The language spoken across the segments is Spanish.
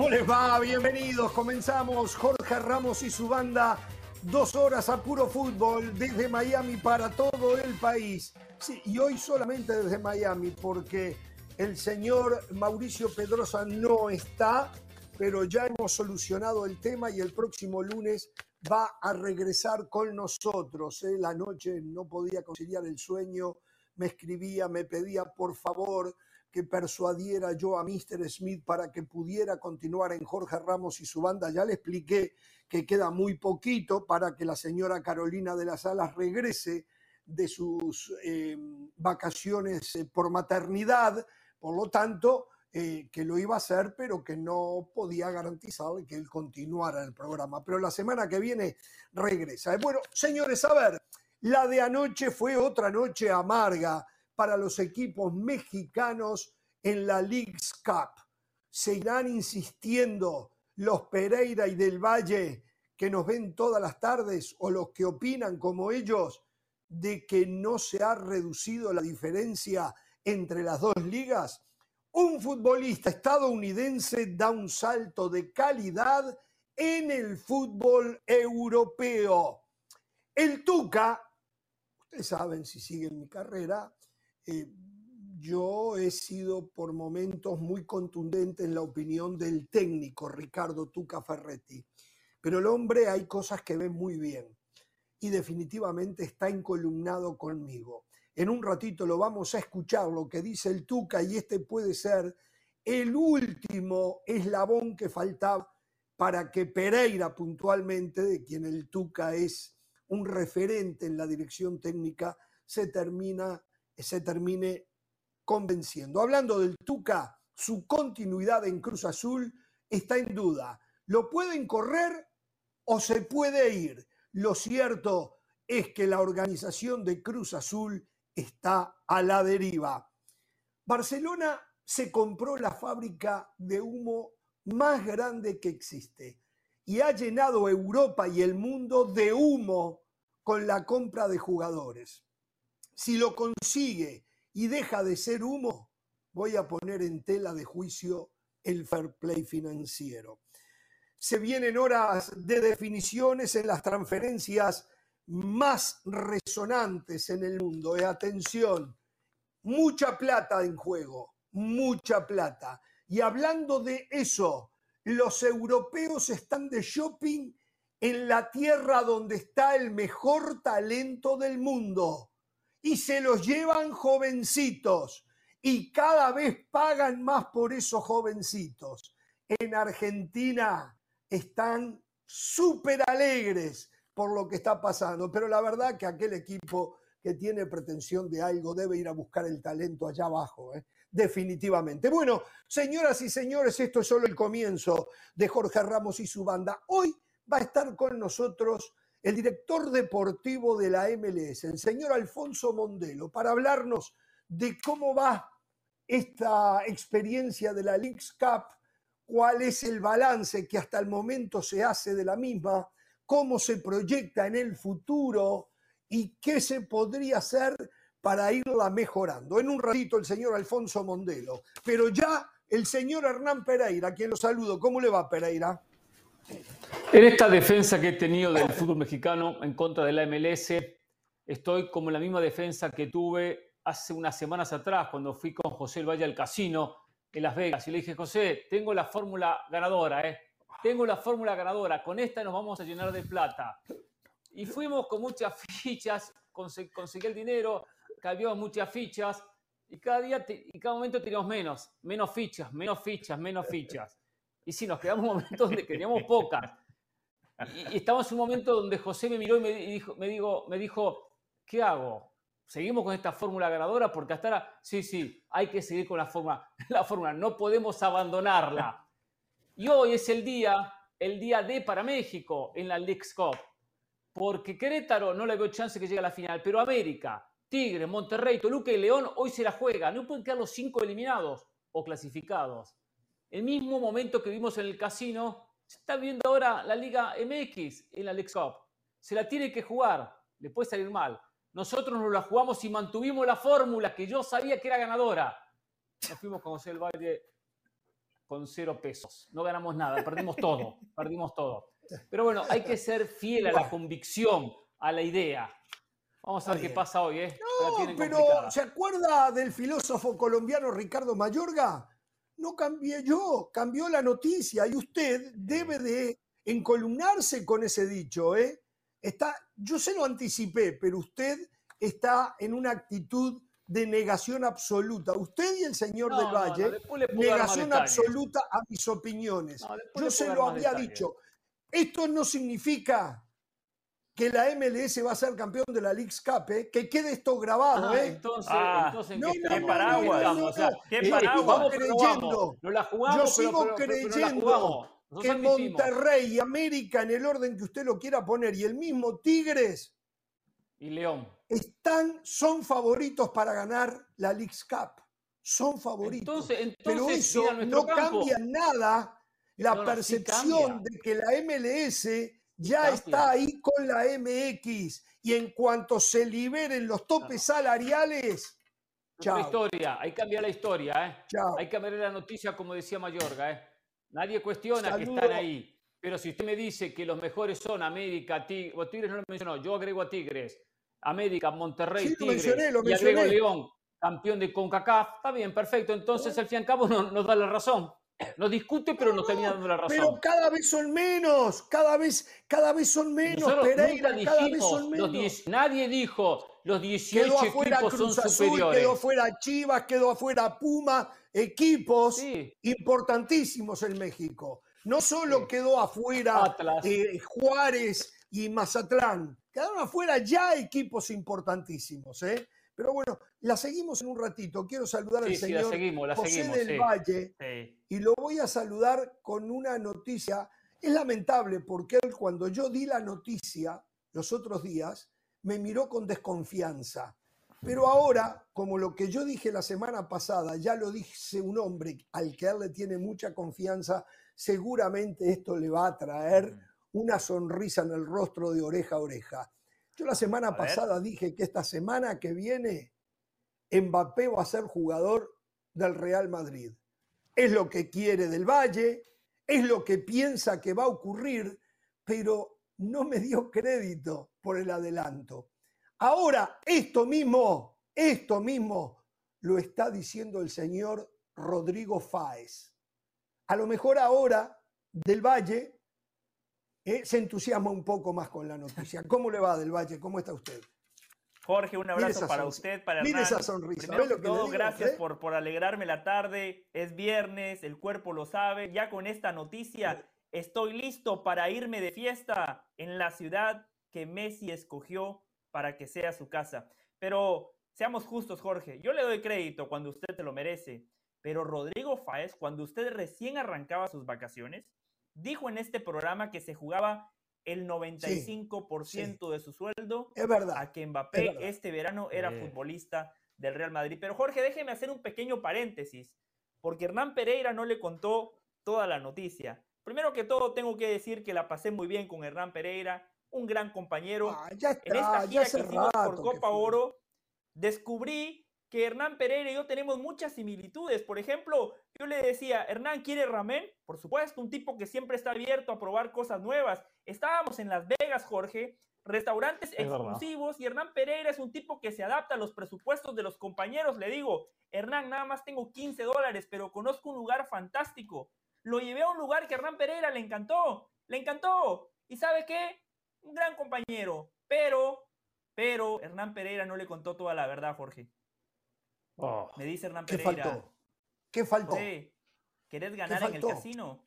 ¿Cómo les va? Bienvenidos. Comenzamos Jorge Ramos y su banda. Dos horas a puro fútbol desde Miami para todo el país. Sí, y hoy solamente desde Miami porque el señor Mauricio Pedrosa no está, pero ya hemos solucionado el tema y el próximo lunes va a regresar con nosotros. ¿eh? La noche no podía conciliar el sueño, me escribía, me pedía por favor que persuadiera yo a Mr. Smith para que pudiera continuar en Jorge Ramos y su banda. Ya le expliqué que queda muy poquito para que la señora Carolina de las Alas regrese de sus eh, vacaciones eh, por maternidad, por lo tanto, eh, que lo iba a hacer, pero que no podía garantizar que él continuara el programa. Pero la semana que viene regresa. Bueno, señores, a ver, la de anoche fue otra noche amarga para los equipos mexicanos en la League's Cup. Seguirán insistiendo los Pereira y del Valle que nos ven todas las tardes o los que opinan como ellos de que no se ha reducido la diferencia entre las dos ligas. Un futbolista estadounidense da un salto de calidad en el fútbol europeo. El Tuca, ustedes saben si siguen mi carrera, eh, yo he sido por momentos muy contundente en la opinión del técnico Ricardo Tuca Ferretti, pero el hombre hay cosas que ve muy bien y definitivamente está encolumnado conmigo. En un ratito lo vamos a escuchar lo que dice el Tuca y este puede ser el último eslabón que faltaba para que Pereira puntualmente, de quien el Tuca es un referente en la dirección técnica, se termina se termine convenciendo. Hablando del Tuca, su continuidad en Cruz Azul está en duda. ¿Lo pueden correr o se puede ir? Lo cierto es que la organización de Cruz Azul está a la deriva. Barcelona se compró la fábrica de humo más grande que existe y ha llenado Europa y el mundo de humo con la compra de jugadores. Si lo consigue y deja de ser humo, voy a poner en tela de juicio el fair play financiero. Se vienen horas de definiciones en las transferencias más resonantes en el mundo. Y atención, mucha plata en juego, mucha plata. Y hablando de eso, los europeos están de shopping en la tierra donde está el mejor talento del mundo y se los llevan jovencitos y cada vez pagan más por esos jovencitos. En Argentina están súper alegres por lo que está pasando, pero la verdad que aquel equipo que tiene pretensión de algo debe ir a buscar el talento allá abajo, ¿eh? definitivamente. Bueno, señoras y señores, esto es solo el comienzo de Jorge Ramos y su banda. Hoy va a estar con nosotros el director deportivo de la MLS, el señor Alfonso Mondelo, para hablarnos de cómo va esta experiencia de la League's Cup, cuál es el balance que hasta el momento se hace de la misma, cómo se proyecta en el futuro y qué se podría hacer para irla mejorando. En un ratito el señor Alfonso Mondelo, pero ya el señor Hernán Pereira, quien lo saludo. ¿Cómo le va Pereira? En esta defensa que he tenido del fútbol mexicano en contra de la MLS, estoy como en la misma defensa que tuve hace unas semanas atrás cuando fui con José El Valle al casino en Las Vegas y le dije, José, tengo la fórmula ganadora, ¿eh? Tengo la fórmula ganadora, con esta nos vamos a llenar de plata. Y fuimos con muchas fichas, conseguí el dinero, cambiamos muchas fichas y cada día y cada momento teníamos menos, menos fichas, menos fichas, menos fichas. Y sí, nos quedamos un momento donde teníamos pocas. Y, estamos en un momento donde José me miró y me dijo, me, digo, me dijo, ¿qué hago? ¿Seguimos con esta fórmula ganadora? Porque hasta ahora, sí, sí, hay que seguir con la fórmula, la fórmula, no podemos abandonarla. Y hoy es el día, el día D para México en la League's Cup. Porque Querétaro no le veo chance que llegue a la final, pero América, Tigre, Monterrey, Toluca y León hoy se la juega. No pueden quedar los cinco eliminados o clasificados. El mismo momento que vimos en el casino, se está viendo ahora la Liga MX en la Lex Cup. Se la tiene que jugar, le puede salir mal. Nosotros nos la jugamos y mantuvimos la fórmula que yo sabía que era ganadora. Nos fuimos con José del Valle con cero pesos. No ganamos nada, perdimos todo, perdimos todo. Pero bueno, hay que ser fiel a la convicción, a la idea. Vamos a ver qué pasa hoy, ¿eh? No, pero ¿se acuerda del filósofo colombiano Ricardo Mayorga? No cambié yo, cambió la noticia y usted debe de encolumnarse con ese dicho, ¿eh? Está, yo se lo anticipé, pero usted está en una actitud de negación absoluta. Usted y el señor del Valle, negación absoluta a mis opiniones. yo se lo había dicho. Esto no significa que la MLS va a ser campeón de la League Cup, ¿eh? que quede esto grabado. ¿eh? Entonces, entonces ¿qué, paraguas? ¿qué paraguas? creyendo, yo sigo creyendo que Monterrey y América, en el orden que usted lo quiera poner, y el mismo Tigres y León están, son favoritos para ganar la League Cup. Son favoritos. Pero eso no cambia nada la percepción de que la MLS ya está ahí con la MX y en cuanto se liberen los topes salariales, Chao. historia, hay que cambiar la historia, ¿eh? Hay que cambiar la noticia, como decía Mayorga, ¿eh? Nadie cuestiona que están ahí. Pero si usted me dice que los mejores son América, Tigres, no lo mencionó, yo agrego a Tigres, América, Monterrey, Tigres, y agrego León, campeón de CONCACAF, está bien, perfecto. Entonces, al fin y al cabo, nos da la razón. Nos discute, pero nos termina dando la razón. Pero cada vez son menos, cada vez, cada vez son menos, Pereira, cada vez son menos. nadie dijo los 18 quedó afuera equipos Cruz son Azul, superiores. Quedó afuera Chivas, quedó afuera Puma, equipos importantísimos en México. No solo quedó afuera eh, Juárez y Mazatlán, quedaron afuera ya equipos importantísimos. ¿eh? Pero bueno, la seguimos en un ratito. Quiero saludar al señor José del Valle y lo voy a saludar con una noticia. Es lamentable porque él cuando yo di la noticia los otros días me miró con desconfianza. Pero ahora, como lo que yo dije la semana pasada, ya lo dice un hombre al que él le tiene mucha confianza, seguramente esto le va a traer una sonrisa en el rostro de oreja a oreja. Yo la semana pasada dije que esta semana que viene Mbappé va a ser jugador del Real Madrid. Es lo que quiere del Valle, es lo que piensa que va a ocurrir, pero no me dio crédito por el adelanto. Ahora, esto mismo, esto mismo lo está diciendo el señor Rodrigo Fáez. A lo mejor ahora del Valle eh, se entusiasma un poco más con la noticia. ¿Cómo le va del Valle? ¿Cómo está usted? Jorge, un abrazo para usted, para Mire esa sonrisa. Primero todo, gracias por, por alegrarme la tarde. Es viernes, el cuerpo lo sabe. Ya con esta noticia estoy listo para irme de fiesta en la ciudad que Messi escogió para que sea su casa. Pero seamos justos, Jorge. Yo le doy crédito cuando usted se lo merece. Pero Rodrigo Fáez, cuando usted recién arrancaba sus vacaciones, dijo en este programa que se jugaba el 95% de su sueldo es verdad, a que Mbappé este verano era futbolista del Real Madrid. Pero Jorge, déjeme hacer un pequeño paréntesis, porque Hernán Pereira no le contó toda la noticia. Primero que todo, tengo que decir que la pasé muy bien con Hernán Pereira, un gran compañero. Ah, en esta gira que hicimos por Copa Oro, descubrí que Hernán Pereira y yo tenemos muchas similitudes. Por ejemplo, yo le decía, Hernán quiere ramen, por supuesto, un tipo que siempre está abierto a probar cosas nuevas. Estábamos en Las Vegas, Jorge, restaurantes exclusivos y Hernán Pereira es un tipo que se adapta a los presupuestos de los compañeros. Le digo, Hernán, nada más tengo 15 dólares, pero conozco un lugar fantástico. Lo llevé a un lugar que a Hernán Pereira le encantó, le encantó. ¿Y sabe qué? Un gran compañero, pero, pero Hernán Pereira no le contó toda la verdad, Jorge. Oh. Me dice Hernán Pereira. ¿Qué faltó? ¿Qué faltó? ¿Querés ganar en el casino?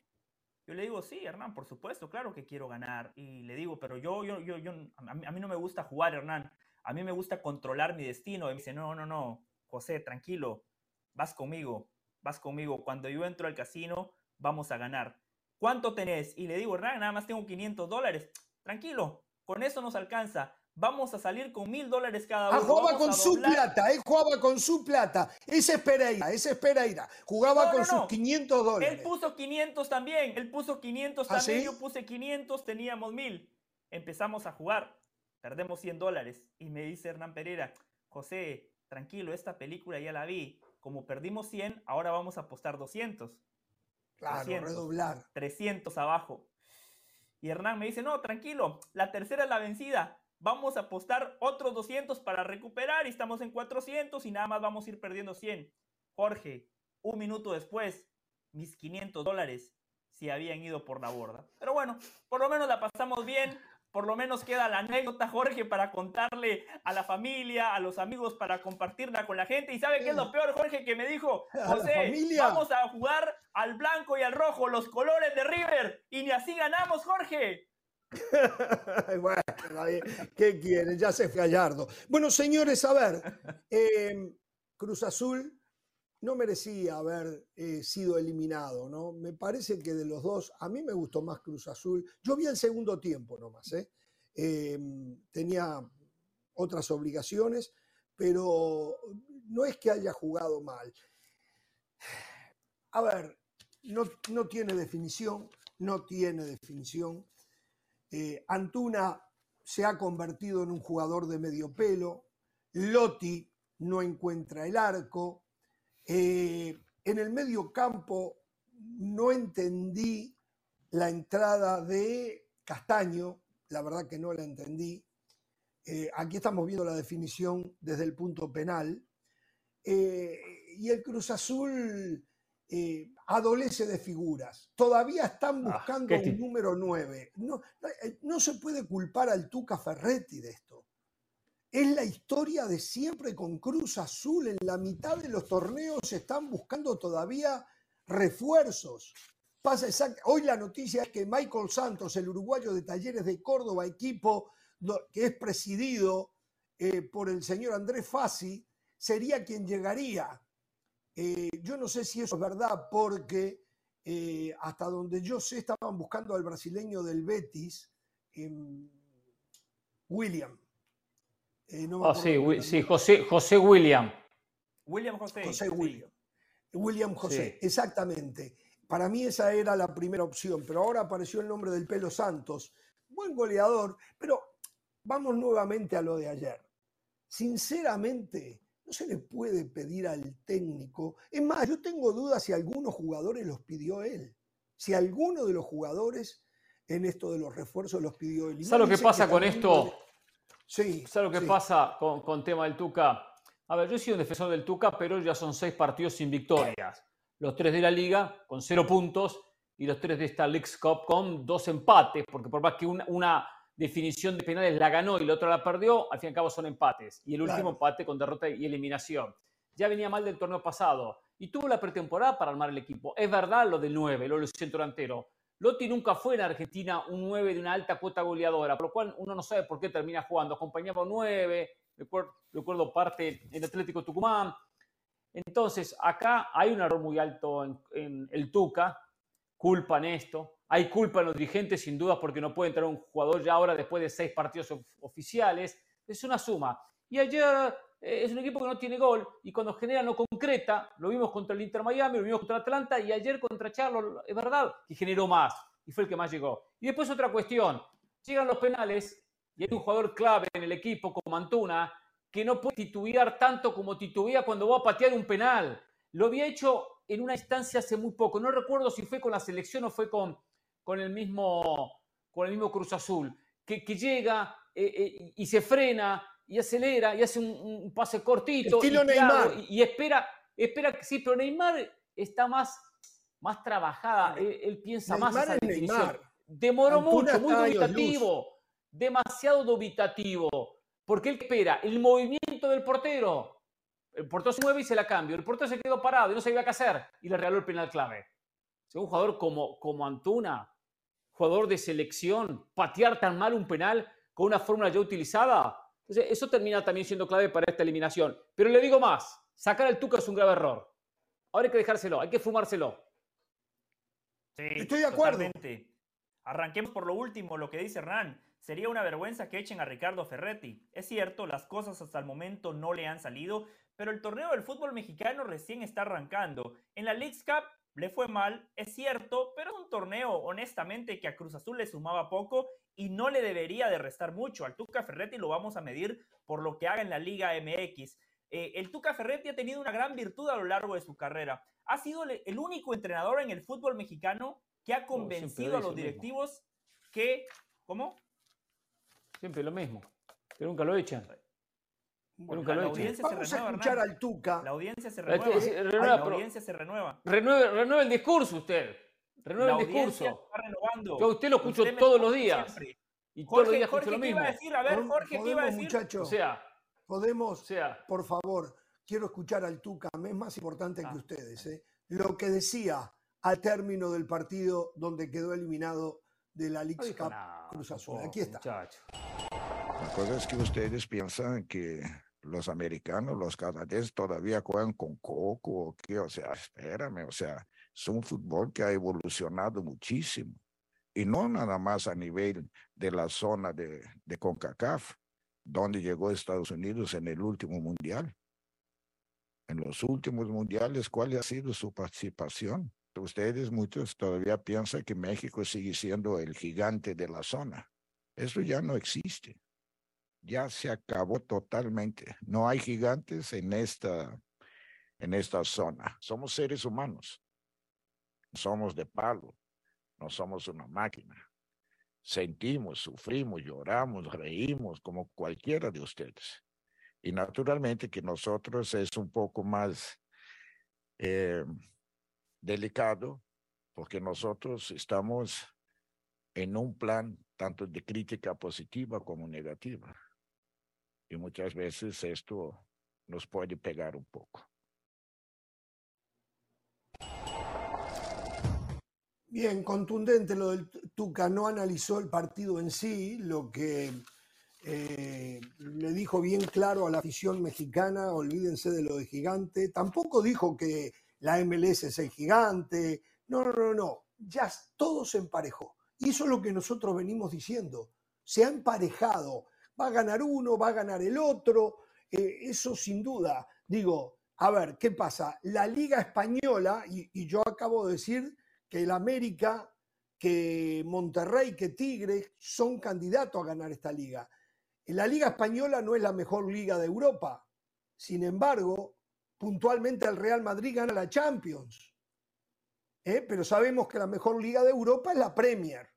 Yo le digo, sí, Hernán, por supuesto, claro que quiero ganar. Y le digo, pero yo, yo, yo, yo, a mí, no me gusta jugar, Hernán. A mí me gusta controlar mi destino. Y me dice, no, no, no, José, tranquilo, vas conmigo, vas conmigo. Cuando yo entro al casino, vamos a ganar. ¿Cuánto tenés? Y le digo, Hernán, nada más tengo 500 dólares. Tranquilo, con eso nos alcanza vamos a salir con mil dólares cada ah, uno. jugaba con su plata, él jugaba con su plata. Ese es Pereira, ese es Pereira. Jugaba con sus 500 dólares. Él puso 500 también, él puso 500 ¿Ah, también, yo puse 500, teníamos mil. Empezamos a jugar, perdemos 100 dólares. Y me dice Hernán Pereira, José, tranquilo, esta película ya la vi. Como perdimos 100, ahora vamos a apostar 200. Claro, redoblar. 300 abajo. Y Hernán me dice, no, tranquilo, la tercera es la vencida. Vamos a apostar otros 200 para recuperar y estamos en 400 y nada más vamos a ir perdiendo 100. Jorge, un minuto después, mis 500 dólares se habían ido por la borda. Pero bueno, por lo menos la pasamos bien por lo menos queda la anécdota, Jorge, para contarle a la familia, a los amigos, para compartirla con la gente. ¿Y sabe qué es lo peor, Jorge? Que me dijo, José, vamos a jugar al blanco y al rojo, los colores de River, y ni así ganamos, Jorge. bueno, ¿qué quieren? Ya se fue Gallardo. Bueno, señores, a ver, em, Cruz Azul no merecía haber eh, sido eliminado, ¿no? Me parece que de los dos, a mí me gustó más Cruz Azul. Yo vi el segundo tiempo nomás, ¿eh? Em, tenía otras obligaciones, pero no es que haya jugado mal. A ver, no, no tiene definición, no tiene definición. Eh, Antuna se ha convertido en un jugador de medio pelo. Lotti no encuentra el arco. Eh, en el medio campo no entendí la entrada de Castaño, la verdad que no la entendí. Eh, aquí estamos viendo la definición desde el punto penal. Y el Cruz Azul adolece de figuras. Todavía están ah, buscando un número 9. No, no se puede culpar al Tuca Ferretti de esto. Es la historia de siempre con Cruz Azul. En la mitad de los torneos se están buscando todavía refuerzos. Pasa Hoy la noticia es que Michael Santos, el uruguayo de Talleres de Córdoba, equipo que es presidido eh, por el señor Andrés Fassi, sería quien llegaría. Eh, yo no sé si eso es verdad porque eh, hasta donde yo sé estaban buscando al brasileño del Betis, em, William. Eh, ah, sí, José, José William. William José. José William. William José, exactamente. Para mí esa era la primera opción, pero ahora apareció el nombre del Pelo Santos. Buen goleador, pero vamos nuevamente a lo de ayer. Sinceramente, no se le puede pedir al técnico. Es más, yo tengo dudas si algunos jugadores los pidió él. Si alguno de los jugadores en esto de los refuerzos los pidió él. ¿Sabes lo que pasa con esto? Sí. ¿Sabes lo que pasa con, con tema del Tuca? A ver, yo he sido un defensor del Tuca, pero ya son seis partidos sin victorias. Los tres de la liga con cero puntos y los tres de esta League's Cup con dos empates, porque por más que una, definición de penales la ganó y la otra la perdió, al fin y al cabo son empates. Y el último empate con derrota y eliminación. Ya venía mal del torneo pasado y tuvo la pretemporada para armar el equipo. Es verdad lo del 9, lo del centro delantero, Lotti nunca fue en Argentina un 9 de una alta cuota goleadora, por lo cual uno no sabe por qué termina jugando. Acompañaba un 9, recuerdo, parte en Atlético Tucumán. Entonces, acá hay un error muy alto en, el Tuca, culpa en esto. Hay culpa en los dirigentes, sin duda, porque no puede entrar un jugador ya ahora después de seis partidos oficiales. Es una suma. Y ayer eh, es un equipo que no tiene gol y cuando genera no concreta, lo vimos contra el Inter Miami, lo vimos contra Atlanta y ayer contra Charlo, es verdad, que generó más y fue el que más llegó. Y después otra cuestión, llegan los penales y hay un jugador clave en el equipo como Antuna que no puede titubear tanto como titubea cuando va a patear un penal. Lo había hecho en una instancia hace muy poco, no recuerdo si fue con la selección o fue con, con, el, mismo, con el mismo Cruz Azul, que, llega eh, eh, y se frena y acelera y hace un, pase cortito. y, Neymar. Y, espera, espera que sí, pero Neymar está más, más trabajada. Él, piensa más esa definición. Demoró mucho, muy dubitativo. Demasiado dubitativo. Porque él espera el movimiento del portero. El portero se mueve y se la cambia. El portero se quedó parado y no sabía qué hacer. Y le regaló el penal clave. un jugador como, como Antuna, jugador de selección, patear tan mal un penal con una fórmula ya utilizada, entonces, eso termina también siendo clave para esta eliminación. Pero le digo más, sacar al Tuca es un grave error. Ahora hay que dejárselo, hay que fumárselo. Sí, Estoy de acuerdo. Arranquemos por lo último, lo que dice Hernán. Sería una vergüenza que echen a Ricardo Ferretti. Es cierto, las cosas hasta el momento no le han salido, pero el torneo del fútbol mexicano recién está arrancando. En la League's Cup le fue mal, es cierto, pero es un torneo, honestamente, que a Cruz Azul le sumaba poco y no le debería de restar mucho. Al Tuca Ferretti lo vamos a medir por lo que haga en la Liga MX. Eh, el Tuca Ferretti ha tenido una gran virtud a lo largo de su carrera. Ha sido el único entrenador en el fútbol mexicano que ha convencido a los directivos que... ¿Cómo? Siempre lo mismo. Que nunca lo echan. Nunca lo echan. Vamos a escuchar al Tuca. La audiencia se renueva. la audiencia se renueva. Renueve, el discurso usted. Renueve el discurso. Yo usted lo escucho todos los días. Y todos los días Jorge, lo mismo. Iba a decir? A ver, Jorge, ¿qué iba a decir? Muchachos, o sea, podemos, o sea, por favor, quiero escuchar al Tuca, es más importante que ah. ustedes. ¿eh? Lo que decía al término del partido donde quedó eliminado de la League Cup Cruz Azul. Aquí está. La cosa es que ustedes piensan que los americanos, los canadienses todavía juegan con coco, o qué, o sea, espérame, o sea, es un fútbol que ha evolucionado muchísimo. Y no nada más a nivel de la zona de, de CONCACAF, donde llegó Estados Unidos en el último mundial. En los últimos mundiales, ¿cuál ha sido su participación? Ustedes muchos todavía piensan que México sigue siendo el gigante de la zona. Eso ya no existe. Ya se acabó totalmente. No hay gigantes en esta, en esta zona. Somos seres humanos. Somos de palo. No somos una máquina. Sentimos, sufrimos, lloramos, reímos como cualquiera de ustedes. Y naturalmente que nosotros es un poco más eh, delicado porque nosotros estamos en un plan tanto de crítica positiva como negativa. Y muchas veces esto nos puede pegar un poco. Bien, contundente lo del Tuca, no analizó el partido en sí, lo que eh, le dijo bien claro a la afición mexicana, olvídense de lo de gigante, tampoco dijo que la MLS es el gigante. No, no, no, no. Ya todo se emparejó. Y eso es lo que nosotros venimos diciendo. Se ha emparejado. Va a ganar uno, va a ganar el otro. Eh, eso sin duda. Digo, a ver, ¿qué pasa? La Liga Española, y, yo acabo de decir que el América, que Monterrey, que Tigre son candidatos a ganar esta liga. La Liga Española no es la mejor liga de Europa. Sin embargo, puntualmente el Real Madrid gana la Champions. ¿eh? Pero sabemos que la mejor liga de Europa es la Premier.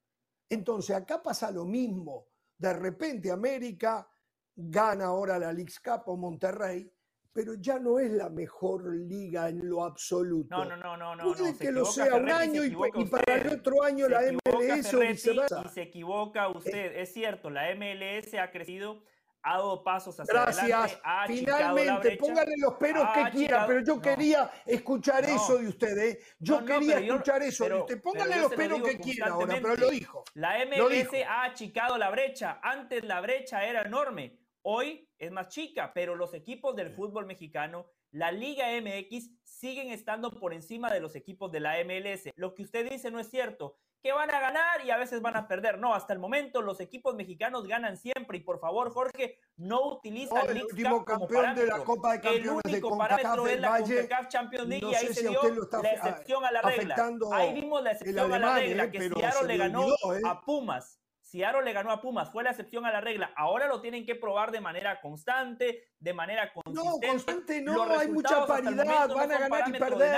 Entonces acá pasa lo mismo. De repente América gana ahora la League Cup o Monterrey, pero ya no es la mejor liga en lo absoluto. No, no, no, no. Puede que lo sea un año y, para el otro año la MLS o viceversa. Y se equivoca usted. Es cierto, la MLS ha crecido ha dado pasos hacia Gracias. adelante. Finalmente, póngale los peros que quiera, pero yo quería escuchar eso de ustedes. ¿eh? Yo quería escuchar eso de usted. Póngale los peros que quiera ahora, pero lo dijo. La MLS ha achicado la brecha. Antes la brecha era enorme. Hoy es más chica, pero los equipos del fútbol mexicano, la Liga MX, siguen estando por encima de los equipos de la MLS. Lo que usted dice no es cierto que van a ganar y a veces van a perder. No, hasta el momento los equipos mexicanos ganan siempre. Y por favor, Jorge, no utiliza el último campeón de la Copa de Campeones el único parámetro es la CONCACAF Champions League y ahí se dio la excepción a la regla. Ahí vimos la excepción a la regla, ¿eh? que Seattle le ganó ¿eh? a Pumas. Seattle le ganó a Pumas, fue la excepción a la regla. Ahora lo tienen que probar de manera constante, de manera consistente. No, constante no, hay mucha paridad, van a ganar y perder.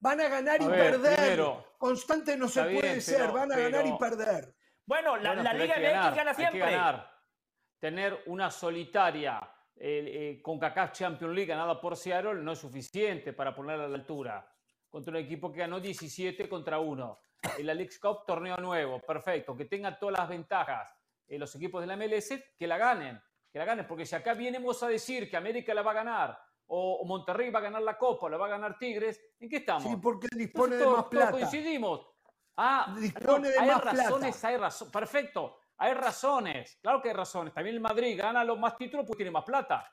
Van a ganar y perder. Constante no se puede ser, van a ganar y perder. Bueno, la, Liga MX gana siempre. Hay que ganar. Tener una solitaria eh, con CACAF Champions League ganada por Seattle no es suficiente para ponerla a la altura. Contra un equipo que ganó 17 contra 1. En la League Cup, torneo nuevo, perfecto. Que tenga todas las ventajas en los equipos de la MLS, que la ganen. Que la ganen, porque si acá vienemos a decir que América la va a ganar o, Monterrey va a ganar la Copa, la va a ganar Tigres, ¿en qué estamos? Sí, porque dispone de más plata. coincidimos. Ah, dispone de hay más razones, hay razones. Perfecto, hay razones. Claro que hay razones. También el Madrid gana los más títulos porque tiene más plata.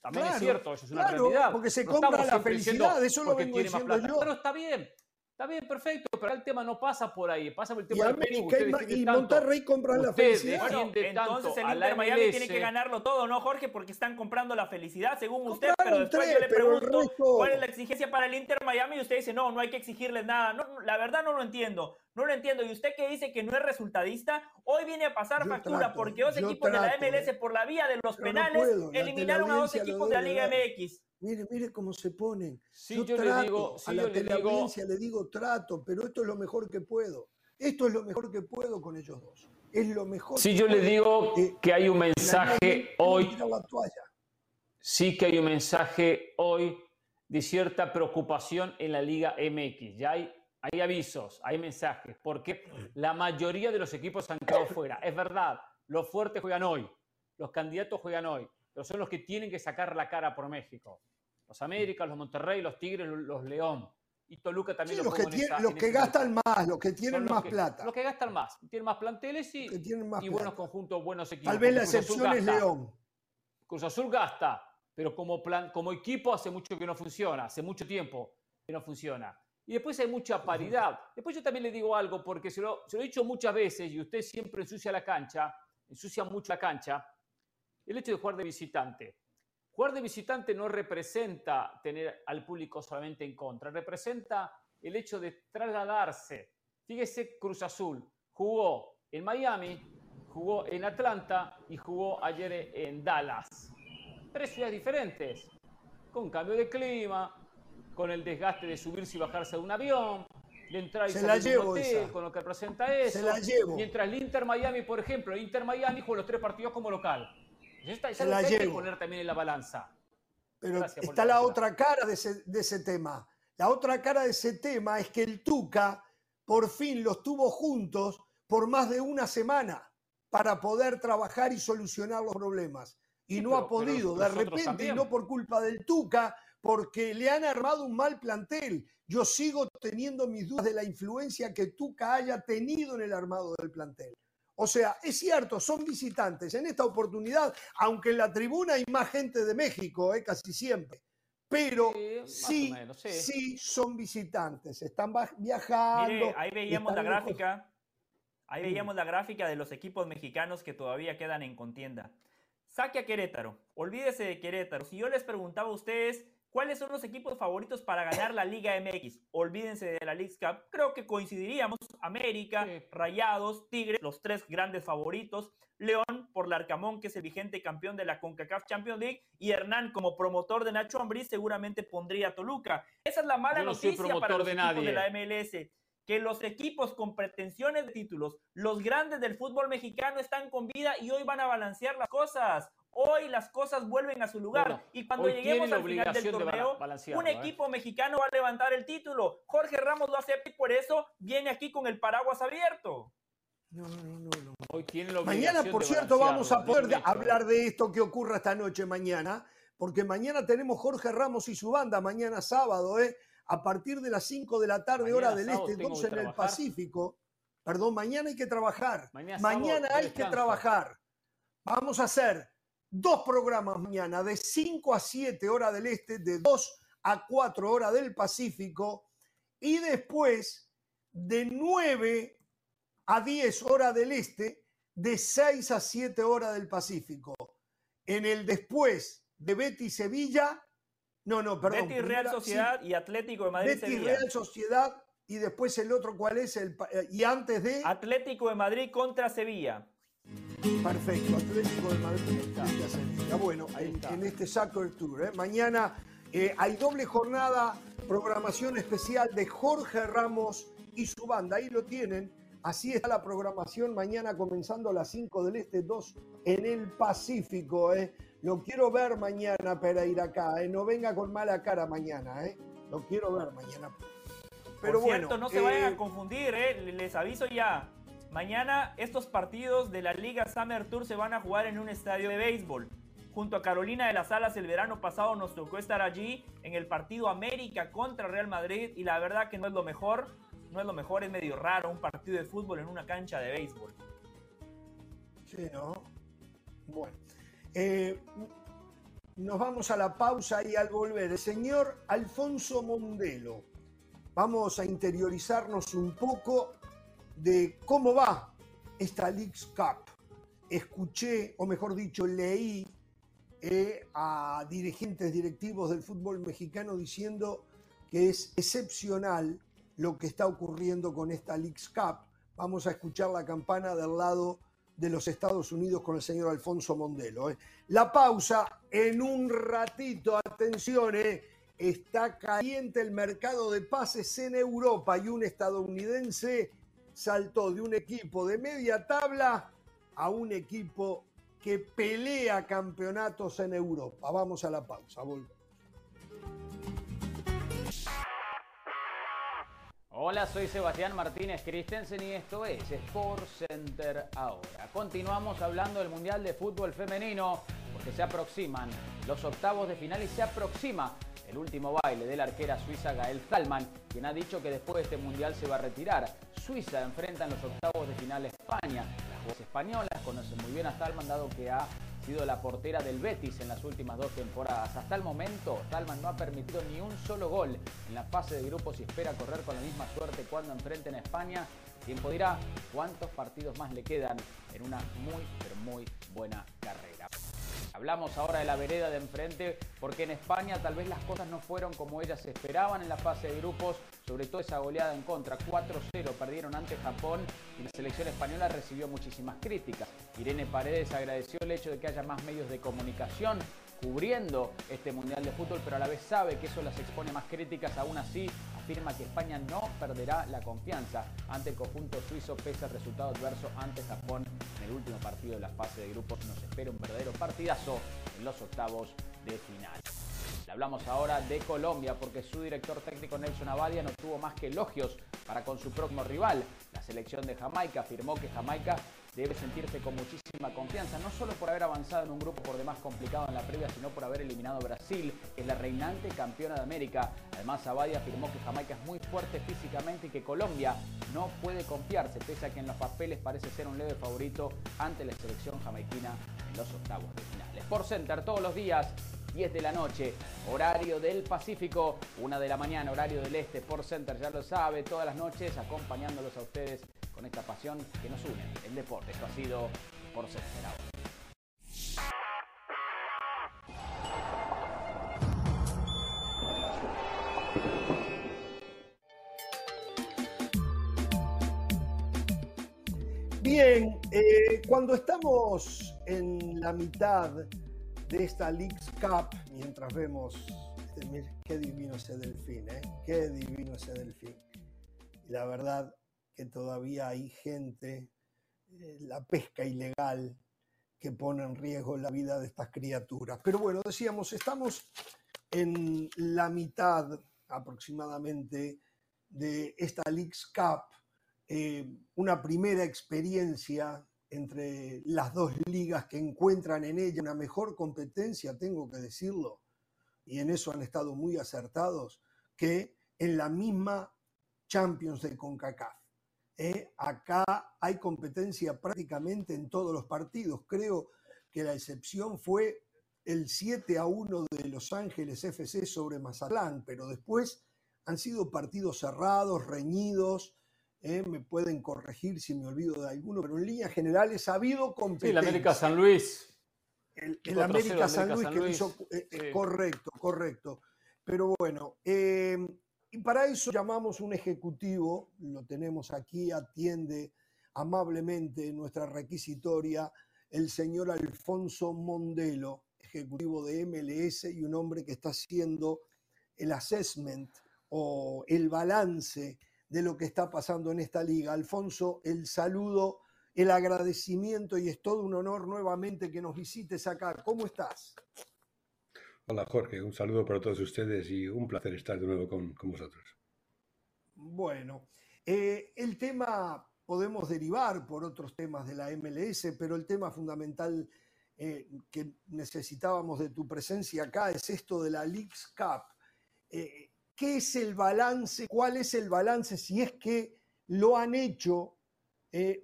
También es cierto, eso es una realidad. Porque se compra la felicidad, eso lo vengo diciendo yo. Pero está bien. Está bien, perfecto, pero el tema no pasa por ahí, pasa por el Y, tema América y, Ma- Usted y tanto- Monterrey compran la felicidad. Bueno, entonces el Inter Miami MLS. tiene que ganarlo todo, ¿no, Jorge? Porque están comprando la felicidad, según usted. Compraron Pero después tres, yo le pregunto resto- cuál es la exigencia para el Inter Miami y usted dice, no, no hay que exigirles nada. No, la verdad no lo entiendo. No lo entiendo. Y usted que dice que no es resultadista, hoy viene a pasar Yo factura trato, porque dos equipos de la MLS ¿eh? por la vía de los no penales puedo, eliminaron a dos equipos de la Liga. MX. Mire, mire cómo se ponen. Sí, yo, yo, trato, le digo, sí, a la yo le digo, teleaudiencia le digo trato, pero esto es lo mejor que puedo. Esto es lo mejor que puedo con ellos dos. Es lo mejor. sí, que yo le digo Eh, que hay un mensaje hoy sí que hay un mensaje hoy de cierta preocupación en la Liga MX. Ya hay, hay avisos, hay mensajes, porque la mayoría de los equipos han quedado fuera. Es verdad, los fuertes juegan hoy, los candidatos juegan hoy, pero son los que tienen que sacar la cara por México. Los Américas, los Monterrey, los Tigres, los, los León. Y Toluca también Sí, lo los que, esa- los que gastan más, los que tienen los más que- plata. Los que gastan más, tienen más planteles y, más y buenos conjuntos, buenos equipos. Tal vez la excepción es. León. Cruz Azul gasta, pero como, plan, como equipo hace mucho que no funciona, hace mucho tiempo que no funciona. Y después hay mucha paridad. Después yo también le digo algo, porque se lo, se lo he dicho muchas veces y usted siempre ensucia la cancha, ensucia mucho la cancha, el hecho de jugar de visitante. Jugar de visitante no representa tener al público solamente en contra, representa el hecho de trasladarse. Fíjese, Cruz Azul jugó en Miami, jugó en Atlanta y jugó ayer en Dallas. Tres ciudades diferentes, con cambio de clima, con el desgaste de subirse y bajarse de un avión, de entrar y Se salir de un hotel, esa. con lo que representa eso. Se la llevo. Mientras el Inter Miami, por ejemplo, el Inter Miami juega los tres partidos como local. Está, la hay que poner también en la balanza. Pero Gracias está la otra cara de ese, de ese tema. La otra cara de ese tema es que el Tuca por fin los tuvo juntos por más de una semana para poder trabajar y solucionar los problemas. Y Sí, no pero- ha podido, de repente, y no por culpa del Tuca, porque le han armado un mal plantel. Yo sigo teniendo mis dudas de la influencia que Tuca haya tenido en el armado del plantel. O sea, es cierto, son visitantes. En esta oportunidad, aunque en la tribuna hay más gente de México, eh, casi siempre, pero Sí, sí, o menos, sí. sí son visitantes. Están viajando. Mire, ahí veíamos la lejos. gráfica. Ahí veíamos la gráfica de los equipos mexicanos que todavía quedan en contienda. Saque a Querétaro. Olvídese de Querétaro. Si yo les preguntaba a ustedes cuáles son los equipos favoritos para ganar la Liga MX, olvídense de la League Cup. Creo que coincidiríamos. América, Sí. Rayados, Tigres, los tres grandes favoritos. León por Larcamón, que es el vigente campeón de la CONCACAF Champions League, y Hernán como promotor de Nacho Ambriz seguramente pondría a Toluca. Esa es la mala no noticia para los de equipos nadie. de la MLS que los equipos con pretensiones de títulos, los grandes del fútbol mexicano están con vida y hoy van a balancear las cosas. Hoy las cosas vuelven a su lugar. Bueno, y cuando lleguemos al final del de torneo, balancearlo, un ¿eh? equipo mexicano va a levantar el título. Jorge Ramos lo acepta y por eso viene aquí con el paraguas abierto. No, no, no, no. Hoy tiene la Mañana, por de cierto, vamos a poder un hecho, ¿eh? hablar de esto que ocurra esta noche mañana, porque mañana tenemos Jorge Ramos y su banda, mañana sábado, ¿eh? a partir de las 5 de la tarde, Mañana hora del sábado Este, tengo 12 que en el. Pacífico. Perdón, mañana hay que trabajar. Mañana Mañana, sábado de hay que trabajar. Vamos a hacer dos programas mañana, de 5 a 7 hora del Este, de 2 a 4 hora del Pacífico, y después de 9 a 10 hora del Este, de 6 a 7 hora del Pacífico. En el después de Betis Sevilla, no, no, perdón. Betis Real primera- sí, Sociedad y Atlético de Madrid Betis Sevilla. Real Sociedad y después el otro, ¿cuál es? El, eh, y antes de... Atlético de Madrid contra Sevilla. Perfecto, Atlético de Madrid. a Sevilla. Bueno, Ahí en, está. en este Soccer Tour. ¿eh? Mañana eh, hay doble jornada, programación especial de Jorge Ramos y su banda. Ahí lo tienen. Así está la programación mañana comenzando a las 5 del Este, 2 en el Pacífico. ¿eh? Lo quiero ver mañana, Pereira acá. ¿eh? No venga con mala cara mañana. ¿eh? Lo quiero ver mañana. Pero Por cierto, bueno, no se vayan eh, a confundir, ¿eh? les aviso ya. Mañana estos partidos de la Liga Summer Tour se van a jugar en un estadio de béisbol. Junto a Carolina de las Alas el verano pasado nos tocó estar allí en el partido América contra Real Madrid y la verdad que no es lo mejor, no es lo mejor, es medio raro un partido de fútbol en una cancha de béisbol. Sí, ¿no? Bueno. eh, nos vamos a la pausa y al volver. Señor Alfonso Mondelo vamos a interiorizarnos un poco de cómo va esta Leagues Cup. Escuché, o mejor dicho, leí eh, a dirigentes directivos del fútbol mexicano diciendo que es excepcional lo que está ocurriendo con esta Leagues Cup. Vamos a escuchar la campana del lado de los Estados Unidos con el señor Alfonso Mondelo. Eh. La pausa en un ratito, atención, eh. está caliente el mercado de pases en Europa y un estadounidense saltó de un equipo de media tabla a un equipo que pelea campeonatos en Europa. Vamos a la pausa, Hola, soy Sebastián Martínez Christensen y esto es Sport Center ahora. Continuamos hablando del Mundial de Fútbol Femenino porque se aproximan los octavos de final y se aproxima el último baile de la arquera suiza Gael Thalmann, quien ha dicho que después de este Mundial se va a retirar. Suiza enfrenta en los octavos de final a España las españolas conocen muy bien a Talman, dado que ha sido la portera del Betis en las últimas dos temporadas. Hasta el momento, Talman no ha permitido ni un solo gol en la fase de grupos y espera correr con la misma suerte cuando enfrenten a España. Tiempo dirá cuántos partidos más le quedan en una muy, pero muy buena carrera. Hablamos ahora de la vereda de enfrente porque en España tal vez las cosas no fueron como ellas esperaban en la fase de grupos, sobre todo esa goleada en contra, 4-0 perdieron ante Japón y la selección española recibió muchísimas críticas. Irene Paredes agradeció el hecho de que haya más medios de comunicación cubriendo este Mundial de Fútbol, pero a la vez sabe que eso las expone más críticas, aún así afirma que España no perderá la confianza ante el conjunto suizo pese al resultado adverso ante Japón en el último partido de la fase de grupos. Nos espera un verdadero partidazo en los octavos de final. Le hablamos ahora de Colombia porque su director técnico Nelson Abadia no tuvo más que elogios para con su próximo rival. La selección de Jamaica afirmó que Jamaica debe sentirse con muchísima confianza, no solo por haber avanzado en un grupo por demás complicado en la previa, sino por haber eliminado a Brasil, que es la reinante campeona de América. Además, Abadia afirmó que Jamaica es muy fuerte físicamente y que Colombia no puede confiarse, pese a que en los papeles parece ser un leve favorito ante la selección jamaiquina en los octavos de final. Sport Center todos los días 10 de la noche, horario del Pacífico, 1 de la mañana, horario del Este, Sport Center, ya lo sabe, todas las noches acompañándolos a ustedes esta pasión que nos une, el deporte. Esto ha sido por ser Bien, eh, cuando estamos en la mitad de esta Leagues Cup, mientras vemos, este, qué divino ese delfín, ¿eh? qué divino ese delfín. Y la verdad, que todavía hay gente, eh, la pesca ilegal, que pone en riesgo la vida de estas criaturas. Pero bueno, decíamos, estamos en la mitad aproximadamente de esta Leagues Cup, eh, una primera experiencia entre las dos ligas que encuentran en ella una mejor competencia, tengo que decirlo, y en eso han estado muy acertados, que en la misma Champions de CONCACAF. ¿Eh? acá hay competencia prácticamente en todos los partidos. Creo que la excepción fue el 7 a 1 de Los Ángeles FC sobre Mazatlán, pero después han sido partidos cerrados, reñidos. ¿eh? me pueden corregir si me olvido de alguno, pero en líneas generales ha habido competencia. el América San Luis. El, América, San Luis, que hizo eh, correcto, correcto. Pero bueno, y para eso llamamos un ejecutivo, lo tenemos aquí, atiende amablemente nuestra requisitoria, el señor Alfonso Mondelo, ejecutivo de MLS y un hombre que está haciendo el assessment o el balance de lo que está pasando en esta liga. Alfonso, el saludo, el agradecimiento y es todo un honor nuevamente que nos visites acá. ¿Cómo estás? Hola Jorge, un saludo para todos ustedes y un placer estar de nuevo con, vosotros. Bueno, eh, el tema podemos derivar por otros temas de la MLS, pero el tema fundamental eh, que necesitábamos de tu presencia acá es esto de la Leagues Cup. Eh, ¿Qué es el balance? ¿Cuál es el balance si es que lo han hecho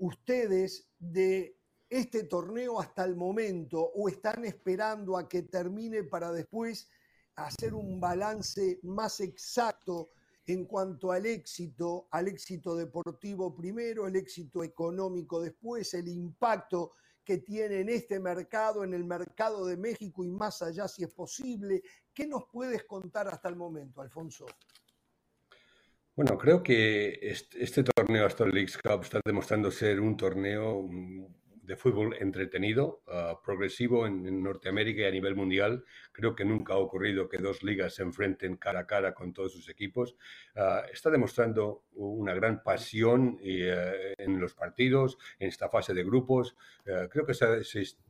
ustedes de este torneo hasta el momento o están esperando a que termine para después hacer un balance más exacto en cuanto al éxito, al éxito deportivo primero, el éxito económico después, el impacto que tiene en este mercado, en el mercado de México y más allá si es posible. ¿Qué nos puedes contar hasta el momento, Alfonso? Bueno, creo que este, torneo hasta el League Cup está demostrando ser un torneo mm, de fútbol entretenido, ah, progresivo en, Norteamérica y a nivel mundial. Creo que nunca ha ocurrido que dos ligas se enfrenten cara a cara con todos sus equipos. Ah, está demostrando una gran pasión eh, en los partidos, en esta fase de grupos. Eh, creo que se,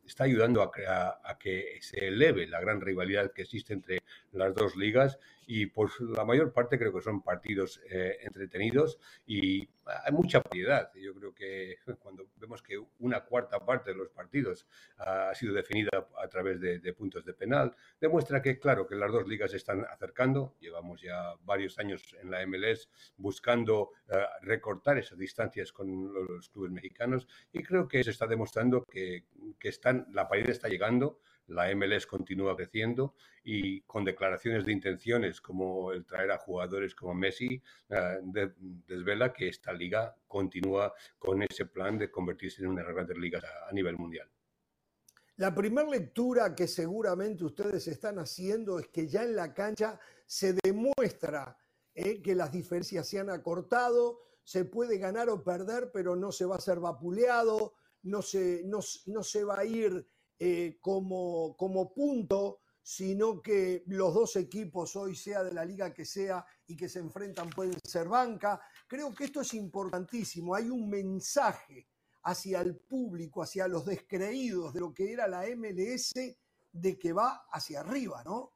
está ayudando a, que se eleve la gran rivalidad que existe entre las dos ligas y por la mayor parte creo que son partidos eh, entretenidos y hay mucha variedad. Yo creo que cuando vemos que una cuarta parte de los partidos ha sido definida a través de, puntos de penal, demuestra que, claro, que las dos ligas se están acercando. Llevamos ya varios años en la MLS buscando eh, recortar esas distancias con los clubes mexicanos y creo que se está demostrando que, que están, la paridad está llegando la MLS continúa creciendo y con declaraciones de intenciones como el traer a jugadores como Messi, eh, desvela que esta liga continúa con ese plan de convertirse en una de las grandes ligas a, nivel mundial. La primera lectura que seguramente ustedes están haciendo es que ya en la cancha se demuestra eh, que las diferencias se han acortado, se puede ganar o perder, pero no se va a ser vapuleado, no se, no, no se va a ir eh, como, como punto, sino que los dos equipos, hoy sea de la liga que sea y que se enfrentan, pueden ser banca. Creo que esto es importantísimo. Hay un mensaje hacia el público, hacia los descreídos de lo que era la MLS, de que va hacia arriba, ¿no?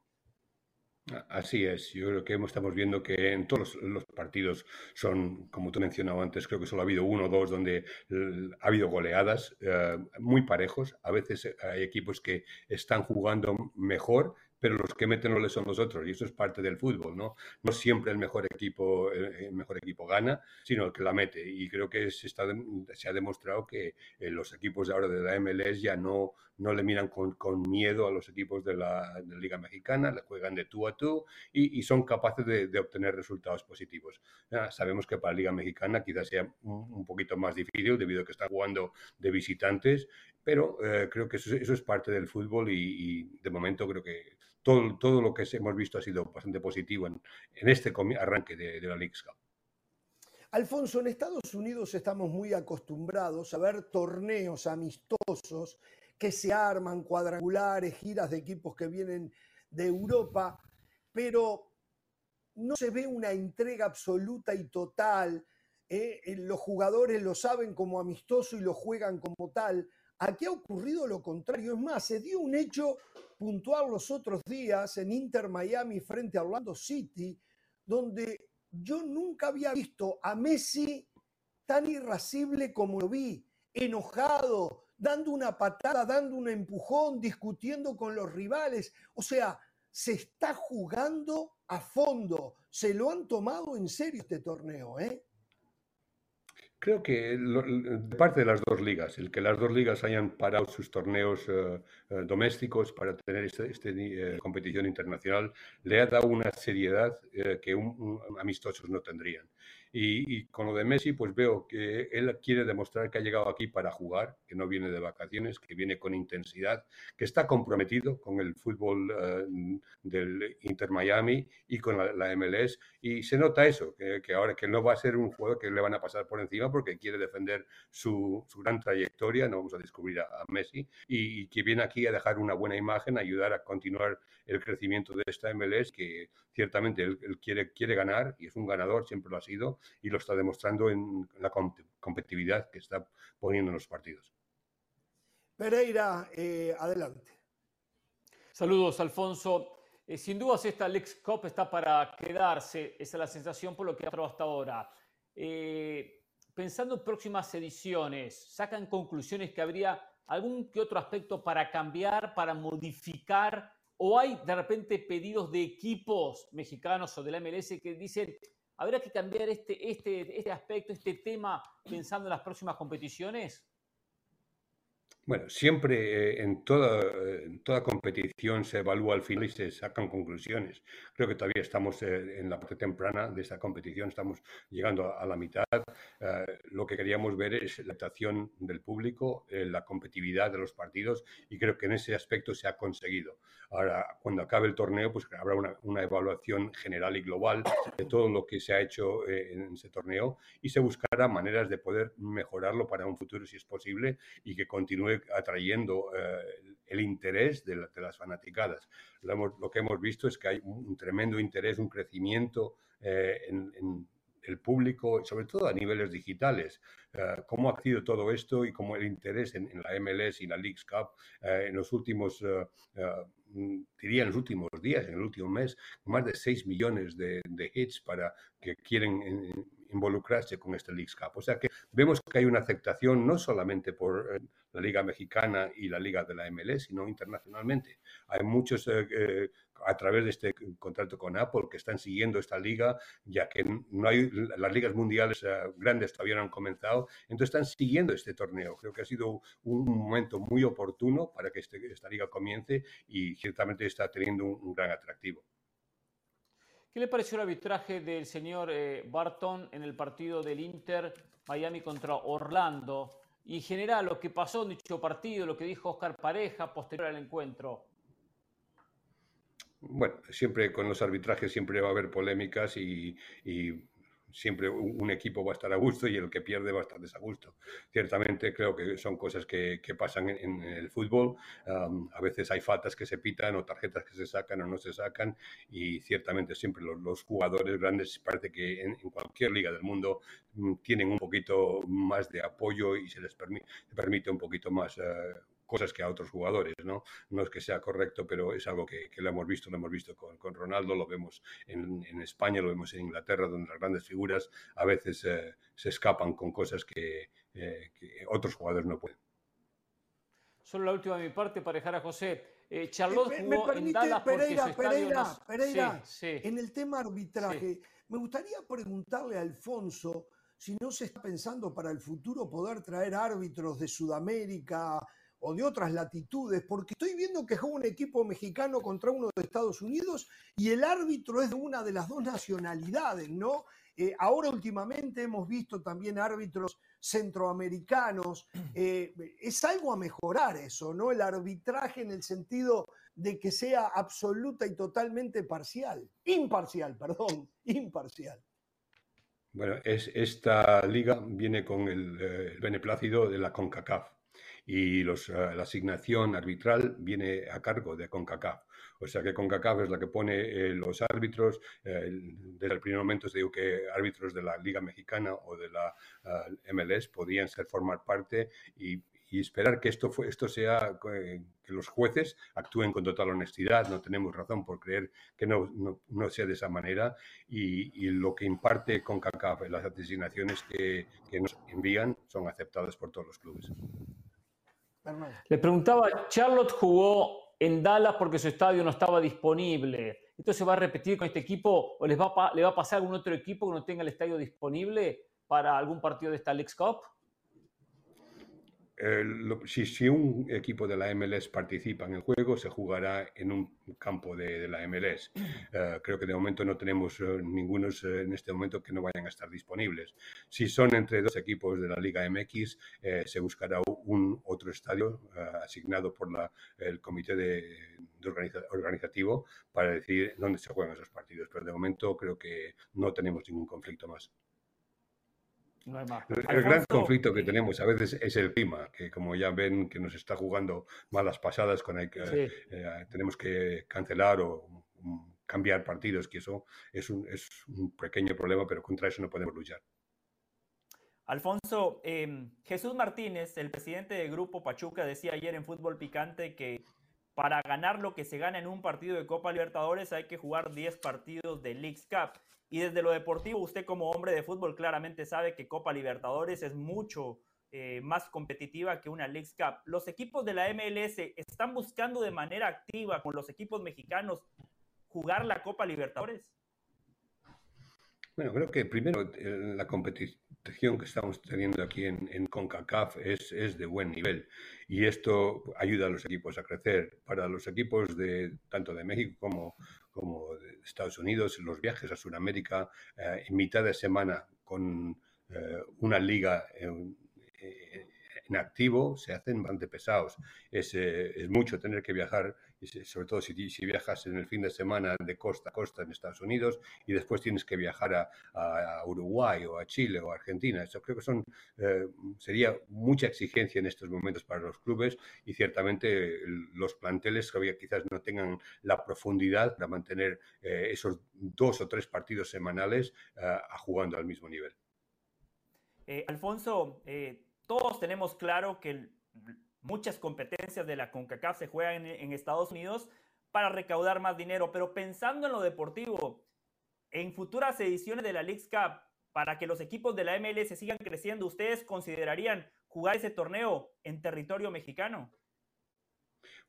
Así es, yo creo que estamos viendo que en todos los partidos son, como tú mencionabas antes, creo que solo ha habido uno o dos donde ha habido goleadas eh, muy parejos. A veces hay equipos que están jugando mejor pero los que meten goles son los otros y eso es parte del fútbol, ¿no? No siempre el mejor equipo, el mejor equipo gana, sino el que la mete y creo que se, está, se ha demostrado que eh, los equipos de ahora de la MLS ya no, no le miran con, con miedo a los equipos de la, Liga Mexicana, le juegan de tú a tú y, y son capaces de, de, obtener resultados positivos. sabemos que para la Liga Mexicana quizás sea un, poquito más difícil debido a que están jugando de visitantes, pero eh, creo que eso, eso, es parte del fútbol y, y de momento creo que todo, lo que hemos visto ha sido bastante positivo en, este arranque de, la League Cup. Alfonso, en Estados Unidos estamos muy acostumbrados a ver torneos amistosos que se arman, cuadrangulares, giras de equipos que vienen de Europa, pero no se ve una entrega absoluta y total. ¿eh? Los jugadores lo saben como amistoso y lo juegan como tal. Aquí ha ocurrido lo contrario. Es más, se dio un hecho puntual los otros días en Inter Miami frente a Orlando City, donde yo nunca había visto a Messi tan irascible como lo vi, enojado, dando una patada, dando un empujón, discutiendo con los rivales. O sea, se está jugando a fondo. Se lo han tomado en serio este torneo, ¿eh? Creo que de parte de las dos ligas, el que las dos ligas hayan parado sus torneos eh, eh, domésticos para tener esta este, eh, competición internacional, le ha dado una seriedad que un, amistosos no tendrían. Y, con lo de Messi, pues veo que él quiere demostrar que ha llegado aquí para jugar, que no viene de vacaciones, que viene con intensidad, que está comprometido con el fútbol eh, del Inter Miami y con la, MLS. Y se nota eso, que, ahora que no va a ser un juego que le van a pasar por encima porque quiere defender su, gran trayectoria, no vamos a descubrir a, Messi, y, que viene aquí a dejar una buena imagen, a ayudar a continuar el crecimiento de esta MLS, que ciertamente él, quiere, quiere ganar y es un ganador, siempre lo ha sido, y lo está demostrando en la competitividad que está poniendo en los partidos. Pereira, eh, adelante. Saludos, Alfonso. Eh, sin dudas, esta Lex Cup está para quedarse, esa es la sensación por lo que ha probado hasta ahora. Eh, pensando en próximas ediciones, ¿sacan conclusiones que habría algún que otro aspecto para cambiar, para modificar? ¿O hay de repente pedidos de equipos mexicanos o de la MLS que dicen, ¿Habrá que cambiar este, este, este aspecto, este tema, pensando en las próximas competiciones? Bueno, siempre eh, en, toda, en toda competición se evalúa al final y se sacan conclusiones. Creo que todavía estamos eh, en la parte temprana de esta competición, estamos llegando a, la mitad. Eh, lo que queríamos ver es la actuación del público, la competitividad de los partidos y creo que en ese aspecto se ha conseguido. Ahora, cuando acabe el torneo, pues habrá una, una evaluación general y global de todo lo que se ha hecho en ese torneo y se buscará maneras de poder mejorarlo para un futuro si es posible y que continúe atrayendo eh, el interés de, las fanaticadas. Lo, que hemos visto es que hay un, tremendo interés, un crecimiento eh, en, el público, sobre todo a niveles digitales. Eh, cómo ha sido todo esto y cómo el interés en, la MLS y la Leagues Cup en los últimos, diría en los últimos días, en el último mes, más de 6 millones de, de hits para que quieren involucrarse con este Leagues Cup. O sea que vemos que hay una aceptación no solamente por eh, la Liga Mexicana y la Liga de la MLS, sino internacionalmente. Hay muchos eh, eh, a través de este contrato con Apple que están siguiendo esta liga, ya que no hay las ligas mundiales grandes todavía no han comenzado, entonces están siguiendo este torneo. Creo que ha sido un momento muy oportuno para que este, esta liga comience y ciertamente está teniendo un gran atractivo. ¿Qué le pareció el arbitraje del señor eh, Barton en el partido del Inter Miami contra Orlando? Y en general, lo que pasó en dicho partido, lo que dijo Oscar Pareja posterior al encuentro. Bueno, siempre con los arbitrajes siempre va a haber polémicas y siempre un equipo va a estar a gusto y el que pierde va a estar desagusto. Ciertamente creo que son cosas que, pasan en, el fútbol. a veces hay faltas que se pitan o tarjetas que se sacan o no se sacan y ciertamente siempre los, jugadores grandes parece que en, cualquier liga del mundo mm, tienen un poquito más de apoyo y se les permite, permite un poquito más... Eh, cosas que a otros jugadores, ¿no? No es que sea correcto, pero es algo que, lo hemos visto, lo hemos visto con, con Ronaldo, lo vemos en, en, España, lo vemos en Inglaterra, donde las grandes figuras a veces eh, se escapan con cosas que, eh, que, otros jugadores no pueden. Solo la última de mi parte para dejar a José. Eh, Charlotte jugó en Dallas Pereira, Pereira, Pereira, sí, en el tema arbitraje, me gustaría preguntarle a Alfonso si no se está pensando para el futuro poder traer árbitros de Sudamérica, o de otras latitudes, porque estoy viendo que juega un equipo mexicano contra uno de Estados Unidos y el árbitro es de una de las dos nacionalidades, ¿no? Eh, ahora últimamente hemos visto también árbitros centroamericanos. Eh, es algo a mejorar eso, ¿no? El arbitraje en el sentido de que sea absoluta y totalmente parcial. Imparcial, perdón, imparcial. Bueno, es, esta liga viene con el eh, beneplácido de la CONCACAF y los, eh, la asignación arbitral viene a cargo de CONCACAF. O sea que CONCACAF es la que pone eh, los árbitros. Eh, desde el primer momento se digo que árbitros de la Liga Mexicana o de la MLS podían ser formar parte y, esperar que esto, esto sea, que los jueces actúen con total honestidad. No tenemos razón por creer que no, no, sea de esa manera. Y, y, lo que imparte CONCACAF, las asignaciones que, que nos envían, son aceptadas por todos los clubes. Le preguntaba, Charlotte jugó en Dallas porque su estadio no estaba disponible. ¿Esto se va a repetir con este equipo o les va le va a pasar a algún otro equipo que no tenga el estadio disponible para algún partido de esta League Cup? Si, un equipo de la MLS participa en el juego, se jugará en un campo de, la MLS. Eh, creo que de momento no tenemos uh, ningunos eh, en este momento que no vayan a estar disponibles. Si son entre dos equipos de la Liga MX, se buscará un otro estadio asignado por la, el comité de, organizativo para decidir dónde se juegan esos partidos. Pero de momento creo que no tenemos ningún conflicto más. El, gran conflicto que tenemos a veces es el clima, que como ya ven que nos está jugando malas pasadas, con el que eh, tenemos que cancelar o mm, cambiar partidos, que eso es un, es un, pequeño problema, pero contra eso no podemos luchar. Alfonso, em, Jesús Martínez, el presidente del Grupo Pachuca, decía ayer en Fútbol Picante que para ganar lo que se gana en un partido de Copa Libertadores hay que jugar 10 partidos de Leagues Cup. Y desde lo deportivo, usted como hombre de fútbol claramente sabe que Copa Libertadores es mucho eh, más competitiva que una League Cup. ¿Los equipos de la MLS están buscando de manera activa con los equipos mexicanos jugar la Copa Libertadores? Bueno, creo que primero la competición competición que estamos teniendo aquí en, CONCACAF es, de buen nivel y esto ayuda a los equipos a crecer. Para los equipos de tanto de México como, de Estados Unidos, los viajes a Sudamérica eh, en mitad de semana con eh, una liga en, en, activo se hacen bastante pesados. Es, eh, es mucho tener que viajar sobre todo si, viajas en el fin de semana de costa a costa en Estados Unidos y después tienes que viajar a, a Uruguay o a Chile o a Argentina. Eso creo que son, eh, sería mucha exigencia en estos momentos para los clubes y ciertamente los planteles todavía quizás no tengan la profundidad para mantener eh, esos dos o tres partidos semanales eh, jugando al mismo nivel. Eh, Alfonso, todos tenemos claro que el muchas competencias de la CONCACAF se juegan en, Estados Unidos para recaudar más dinero, pero pensando en lo deportivo, en futuras ediciones de la Leagues Cup, para que los equipos de la MLS sigan creciendo, ¿ustedes considerarían jugar ese torneo en territorio mexicano?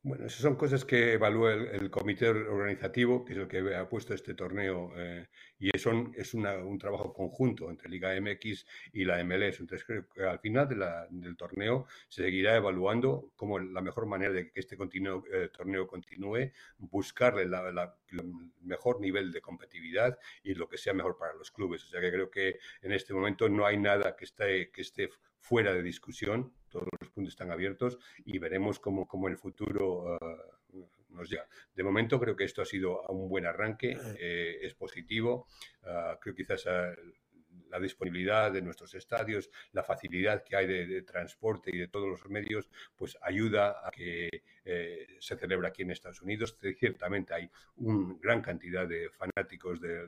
Bueno, esas son cosas que evalúa el, el, comité organizativo, que es el que ha puesto este torneo, eh, y son, es una, un trabajo conjunto entre Liga MX y la MLS. Entonces, creo que al final de la, del torneo se seguirá evaluando cómo la mejor manera de que este continuo, eh, torneo continúe, buscarle la, la, el mejor nivel de competitividad y lo que sea mejor para los clubes. O sea que creo que en este momento no hay nada que esté, que esté fuera de discusión, todos los puntos están abiertos y veremos cómo, cómo el futuro uh, nos llega. De momento creo que esto ha sido un buen arranque, eh, es positivo, uh, creo quizás la disponibilidad de nuestros estadios, la facilidad que hay de, de, transporte y de todos los medios, pues ayuda a que eh, se celebre aquí en Estados Unidos. Ciertamente hay una gran cantidad de fanáticos de,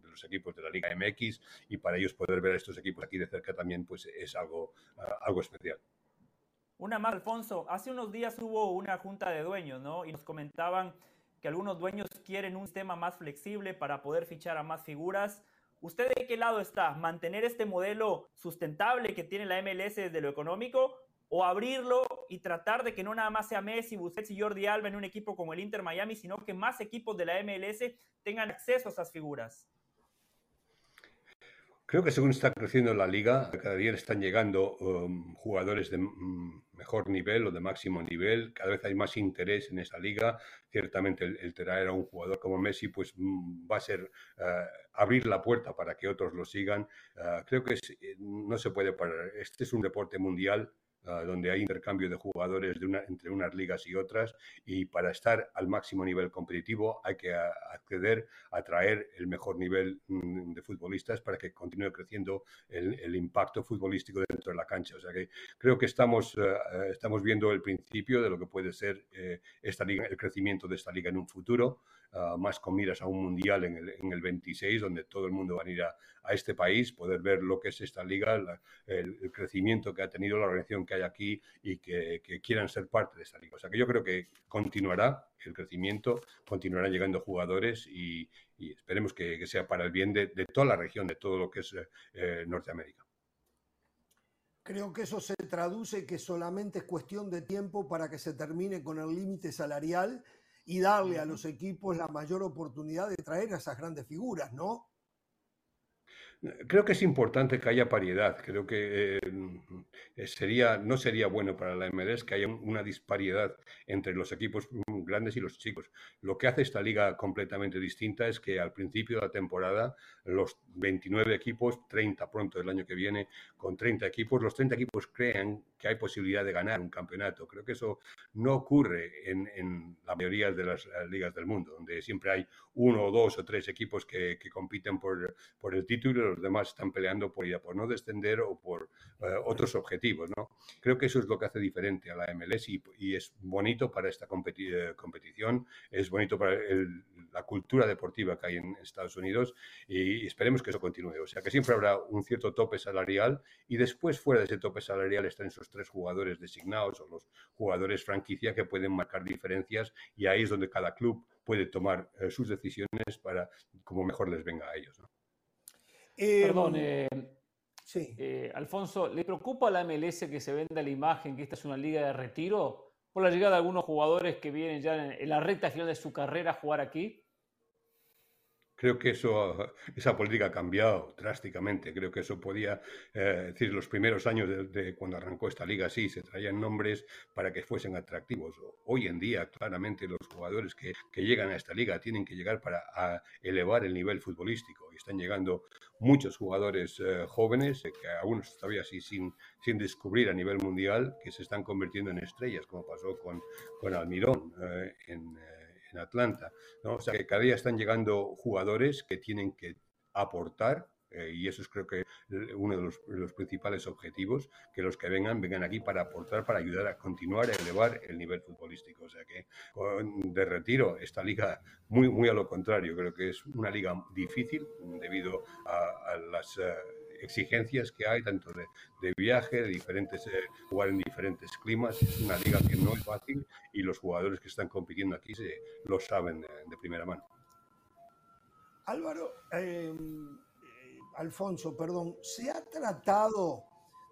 de los equipos de la Liga MX y para ellos poder ver a estos equipos aquí de cerca también pues es algo, uh, algo especial. Una más, Alfonso. Hace unos días hubo una junta de dueños, ¿no? Y nos comentaban que algunos dueños quieren un sistema más flexible para poder fichar a más figuras. ¿Usted de qué lado está? ¿Mantener este modelo sustentable que tiene la MLS desde lo económico o abrirlo y tratar de que no nada más sea Messi, Busquets y Jordi Alba en un equipo como el Inter Miami, sino que más equipos de la MLS tengan acceso a esas figuras? Creo que según está creciendo la liga, cada día están llegando um, jugadores de um, mejor nivel o de máximo nivel, cada vez hay más interés en esa liga. Ciertamente el, el traer a un jugador como Messi pues um, va a ser uh, abrir la puerta para que otros lo sigan. Uh, creo que eh, no se puede parar. Este es un deporte mundial uh, donde hay intercambio de jugadores de una, entre unas ligas y otras y para estar al máximo nivel competitivo hay que a, acceder a traer el mejor nivel mm, de futbolistas para que continúe creciendo el, el, impacto futbolístico dentro de la cancha. O sea que creo que estamos, uh, estamos viendo el principio de lo que puede ser eh, esta liga, el crecimiento de esta liga en un futuro. Más con miras a un mundial en el, en el, 26, donde todo el mundo va a ir a, a este país, poder ver lo que es esta liga, el, crecimiento que ha tenido la organización que hay aquí y que, que, quieran ser parte de esta liga. O sea que yo creo que continuará el crecimiento, continuarán llegando jugadores y, y esperemos que, que, sea para el bien de, de, toda la región, de todo lo que es eh, Norteamérica. Creo que eso se traduce que solamente es cuestión de tiempo para que se termine con el límite salarial y darle a los equipos la mayor oportunidad de traer a esas grandes figuras, ¿no? Creo que es importante que haya paridad. Creo que eh, sería, no sería bueno para la MLS que haya una disparidad entre los equipos grandes y los chicos. Lo que hace esta liga completamente distinta es que al principio de la temporada los 29 equipos, 30 pronto del año que viene, con 30 equipos, los 30 equipos crean que hay posibilidad de ganar un campeonato. Creo que eso no ocurre en, en la mayoría de las ligas del mundo, donde siempre hay uno o dos o tres equipos que, que compiten por, por el título los demás están peleando por ir por no descender o por uh, otros objetivos. ¿no? Creo que eso es lo que hace diferente a la MLS y, y es bonito para esta competi eh, competición, es bonito para el, la cultura deportiva que hay en Estados Unidos y esperemos que eso continúe. O sea, que siempre habrá un cierto tope salarial y después fuera de ese tope salarial están esos tres jugadores designados o los jugadores franquicia que pueden marcar diferencias y ahí es donde cada club puede tomar eh, sus decisiones para como mejor les venga a ellos. ¿no? Eh, Perdón, eh, sí. eh, Alfonso, ¿le preocupa a la MLS que se venda la imagen que esta es una liga de retiro por la llegada de algunos jugadores que vienen ya en, en la recta final de su carrera a jugar aquí? Creo que eso, esa política ha cambiado drásticamente. Creo que eso podía eh, decir los primeros años de, cuando arrancó esta liga, sí, se traían nombres para que fuesen atractivos. Hoy en día, claramente, los jugadores que, que llegan a esta liga tienen que llegar para elevar el nivel futbolístico. Están llegando muchos jugadores eh, jóvenes, eh, que algunos todavía así sin, sin descubrir a nivel mundial, que se están convirtiendo en estrellas, como pasó con, con Almirón en Atlanta. ¿no? O sea que cada día están llegando jugadores que tienen que aportar eh, y eso es creo que uno de los, principales objetivos, que los que vengan vengan aquí para aportar, para ayudar a continuar a elevar el nivel futbolístico. O sea que de retiro esta liga muy, muy a lo contrario, creo que es una liga difícil debido a, las... Eh, exigencias que hay, tanto de, de viaje, de diferentes, eh, jugar en diferentes climas. Es una liga que no es fácil y los jugadores que están compitiendo aquí se, lo saben eh, de primera mano. Álvaro, em, eh, Alfonso, perdón, ¿se ha tratado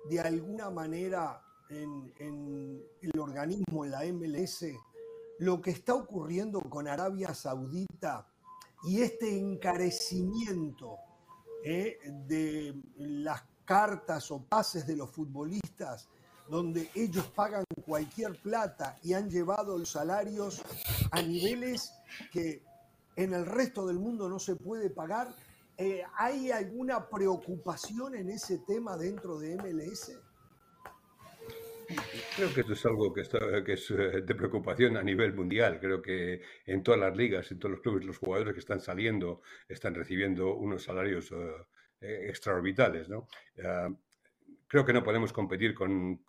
de alguna manera en, en el organismo, en la MLS, lo que está ocurriendo con Arabia Saudita y este encarecimiento ¿eh? de las cartas o pases de los futbolistas, donde ellos pagan cualquier plata y han llevado los salarios a niveles que en el resto del mundo no se puede pagar. Eh, ¿Hay alguna preocupación en ese tema dentro de MLS? Creo que esto es algo que, es eh, de preocupación a nivel mundial. Creo que en todas las ligas, en todos los clubes, los jugadores que están saliendo están recibiendo unos salarios eh, extraorbitales. ¿no? Ah, creo que no podemos competir con,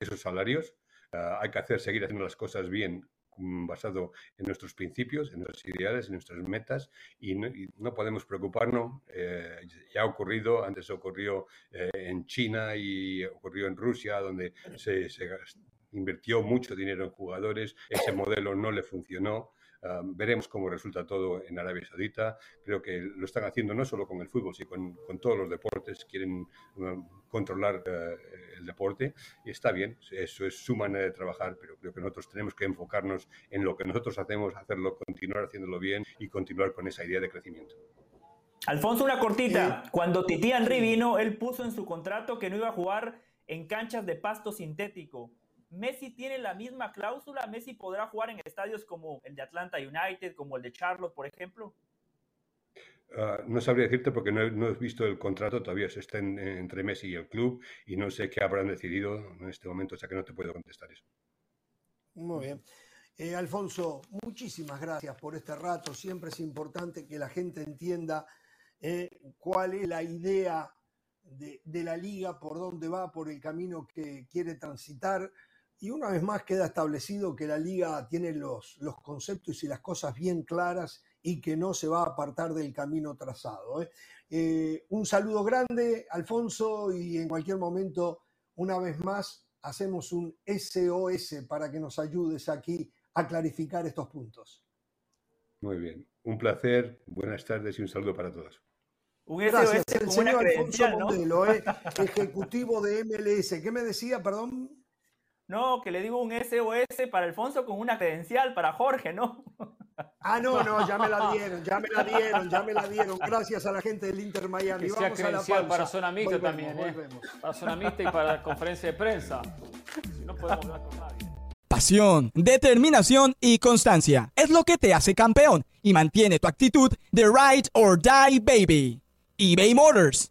esos salarios. Ah, hay que hacer, seguir haciendo las cosas bien basado en nuestros principios, en nuestras ideales, en nuestras metas y no, podemos preocuparnos. Eh, ya ha ocurrido, antes ocurrió eh, en China y ocurrió en Rusia, donde se, se, invirtió mucho dinero en jugadores, ese modelo no le funcionó veremos cómo resulta todo en Arabia Saudita. Creo que lo están haciendo no solo con el fútbol, sino con, con todos los deportes. Quieren controlar eh, el deporte y está bien, eso es su manera de trabajar, pero creo que nosotros tenemos que enfocarnos en lo que nosotros hacemos, hacerlo, continuar haciéndolo bien y continuar con esa idea de crecimiento. Alfonso, una cortita. Cuando Titi Henry vino, él puso en su contrato que no iba a jugar en canchas de pasto sintético. Messi tiene la misma cláusula, Messi podrá jugar en estadios como el de Atlanta United, como el de Charlotte, por ejemplo. Ah, no sabría decirte porque no he, visto el contrato, todavía se está entre Messi y el club y no sé qué habrán decidido en este momento, o sea que no te puedo contestar eso. Muy bien. Eh, Alfonso, muchísimas gracias por este rato. Siempre es importante que la gente entienda eh, cuál es la idea de, de, la liga, por dónde va, por el camino que quiere transitar. Y una vez más queda establecido que la liga tiene los, los conceptos y las cosas bien claras y que no se va a apartar del camino trazado. ¿eh? Eh, un saludo grande, Alfonso, y en cualquier momento, una vez más, hacemos un SOS para que nos ayudes aquí a clarificar estos puntos. Muy bien, un placer, buenas tardes y un saludo para todos. Un Gracias, el señor Alfonso Modelo, ¿eh? ejecutivo de MLS. ¿Qué me decía, perdón? No, que le digo un SOS para Alfonso con una credencial para Jorge, ¿no? Ah, no, no, ya me la dieron, ya me la dieron, ya me la dieron. Gracias a la gente del Inter Miami. Que sea credencial para zona mixta también, ¿eh? Para zona mixta y para la conferencia de prensa. Si no podemos hablar con nadie. Pasión, determinación y constancia es lo que te hace campeón y mantiene tu actitud de ride or die baby. eBay Motors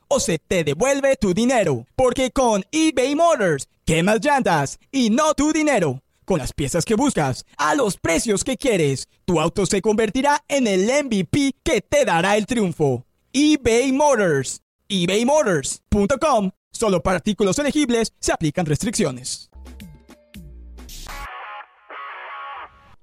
o se te devuelve tu dinero. Porque con eBay Motors, quemas llantas y no tu dinero. Con las piezas que buscas, a los precios que quieres, tu auto se convertirá en el MVP que te dará el triunfo. eBay Motors. ebaymotors.com. Solo para artículos elegibles se aplican restricciones.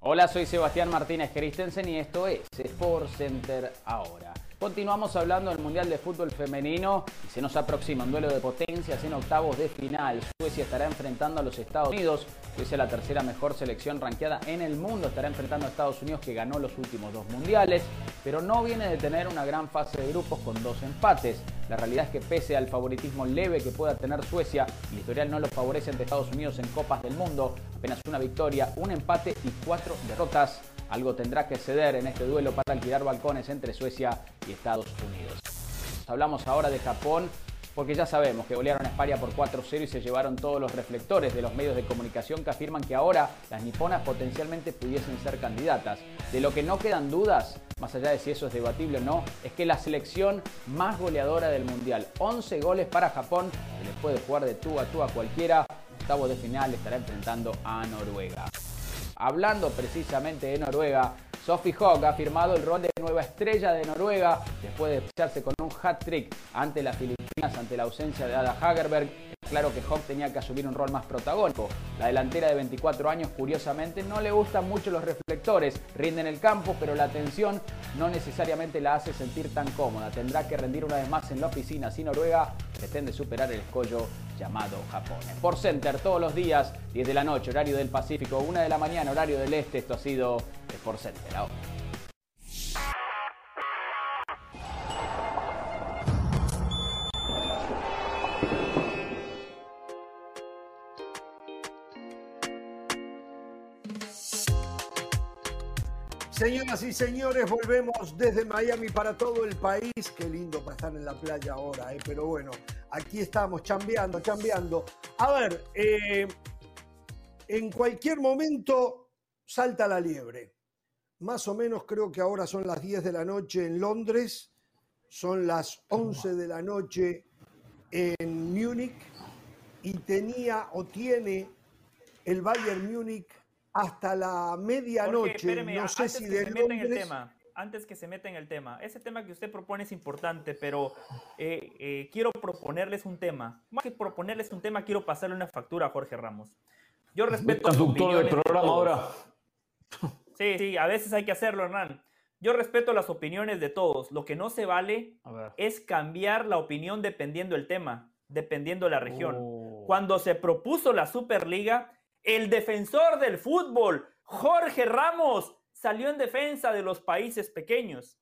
Hola, soy Sebastián Martínez Christensen y esto es Sport Center ahora. Continuamos hablando del Mundial de Fútbol Femenino y se nos aproxima un duelo de potencias en octavos de final. Suecia estará enfrentando a los Estados Unidos. Suecia, la tercera mejor selección ranqueada en el mundo, estará enfrentando a Estados Unidos que ganó los últimos dos mundiales, pero no viene de tener una gran fase de grupos con dos empates. La realidad es que pese al favoritismo leve que pueda tener Suecia, el historial no lo favorece ante Estados Unidos en Copas del Mundo. Apenas una victoria, un empate y cuatro derrotas. Algo tendrá que ceder en este duelo para alquilar balcones entre Suecia y Estados Unidos. Hablamos ahora de Japón porque ya sabemos que golearon a España por 4-0 y se llevaron todos los reflectores de los medios de comunicación que afirman que ahora las niponas potencialmente pudiesen ser candidatas. De lo que no quedan dudas, más allá de si eso es debatible o no, es que la selección más goleadora del Mundial, 11 goles para Japón, que les puede jugar de tú a tú a cualquiera, octavo de final estará enfrentando a Noruega. Hablando precisamente de Noruega, Sophie Hogg ha firmado el rol de nueva estrella de Noruega después de echarse con un hat-trick ante las Filipinas, ante la ausencia de Ada Hagerberg. Claro que Hogg tenía que asumir un rol más protagónico. La delantera de 24 años, curiosamente, no le gustan mucho los reflectores. Rinde en el campo, pero la atención no necesariamente la hace sentir tan cómoda. Tendrá que rendir una vez más en la oficina si Noruega pretende superar el escollo llamado Japón. Por Center todos los días, 10 de la noche, horario del Pacífico, 1 de la mañana, horario del Este. Esto ha sido Sport Center. Ahora. Señoras y señores, volvemos desde Miami para todo el país. Qué lindo para estar en la playa ahora, ¿eh? pero bueno, aquí estamos chambeando, chambeando. A ver, eh, en cualquier momento salta la liebre. Más o menos creo que ahora son las 10 de la noche en Londres, son las 11 de la noche en Múnich y tenía o tiene el Bayern Múnich hasta la medianoche. Espéreme, no sé antes si que de se meta en el Londres- tema, antes que se meta en el tema, ese tema que usted propone es importante, pero eh, eh, quiero proponerles un tema. Más que proponerles un tema, quiero pasarle una factura a Jorge Ramos. Yo respeto Conductor del de programa ahora. Sí, sí, a veces hay que hacerlo, Hernán. Yo respeto las opiniones de todos. Lo que no se vale es cambiar la opinión dependiendo el tema, dependiendo la región. Oh. Cuando se propuso la Superliga, el defensor del fútbol, Jorge Ramos, salió en defensa de los países pequeños.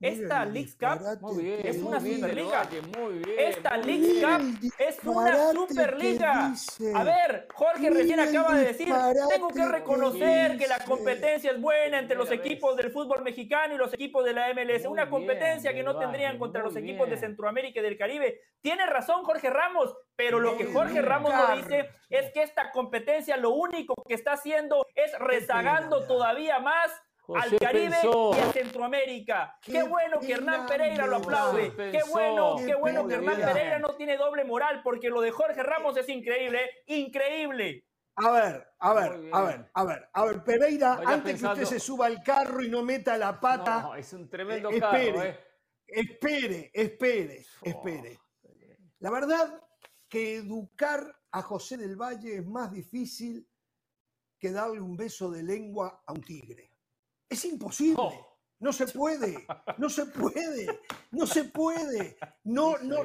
Esta el Leagues Cup bien, es una bien. Superliga. Valle, Muy bien. Esta muy bien. Cup es una Superliga. A ver, Jorge recién acaba de decir, tengo que reconocer que la competencia es buena entre los equipos del fútbol mexicano y los equipos de la MLS. Muy Una competencia que no tendrían contra los equipos de. Centroamérica y del Caribe. Tiene razón Jorge Ramos, pero lo que Jorge Ramos no dice es que esta competencia lo único que está haciendo es rezagando todavía más al Caribe pensó. y a Centroamérica. Qué, Qué bueno que Hernán Pereira lo aplaude. Qué bueno, Qué qué bueno que Hernán. Pereira no tiene doble moral, porque lo de Jorge Ramos es increíble, increíble. A ver, a ver, a ver, a ver, a ver, Pereira, Vaya antes que usted se suba al carro y no meta la pata, No, es un tremendo Eh, carro, espere. eh. espere, espere, Oh. espere. La verdad que educar a José del Valle es más difícil que darle un beso de lengua a un tigre. Es imposible. Oh. No se puede, no se puede, no se puede. No, no,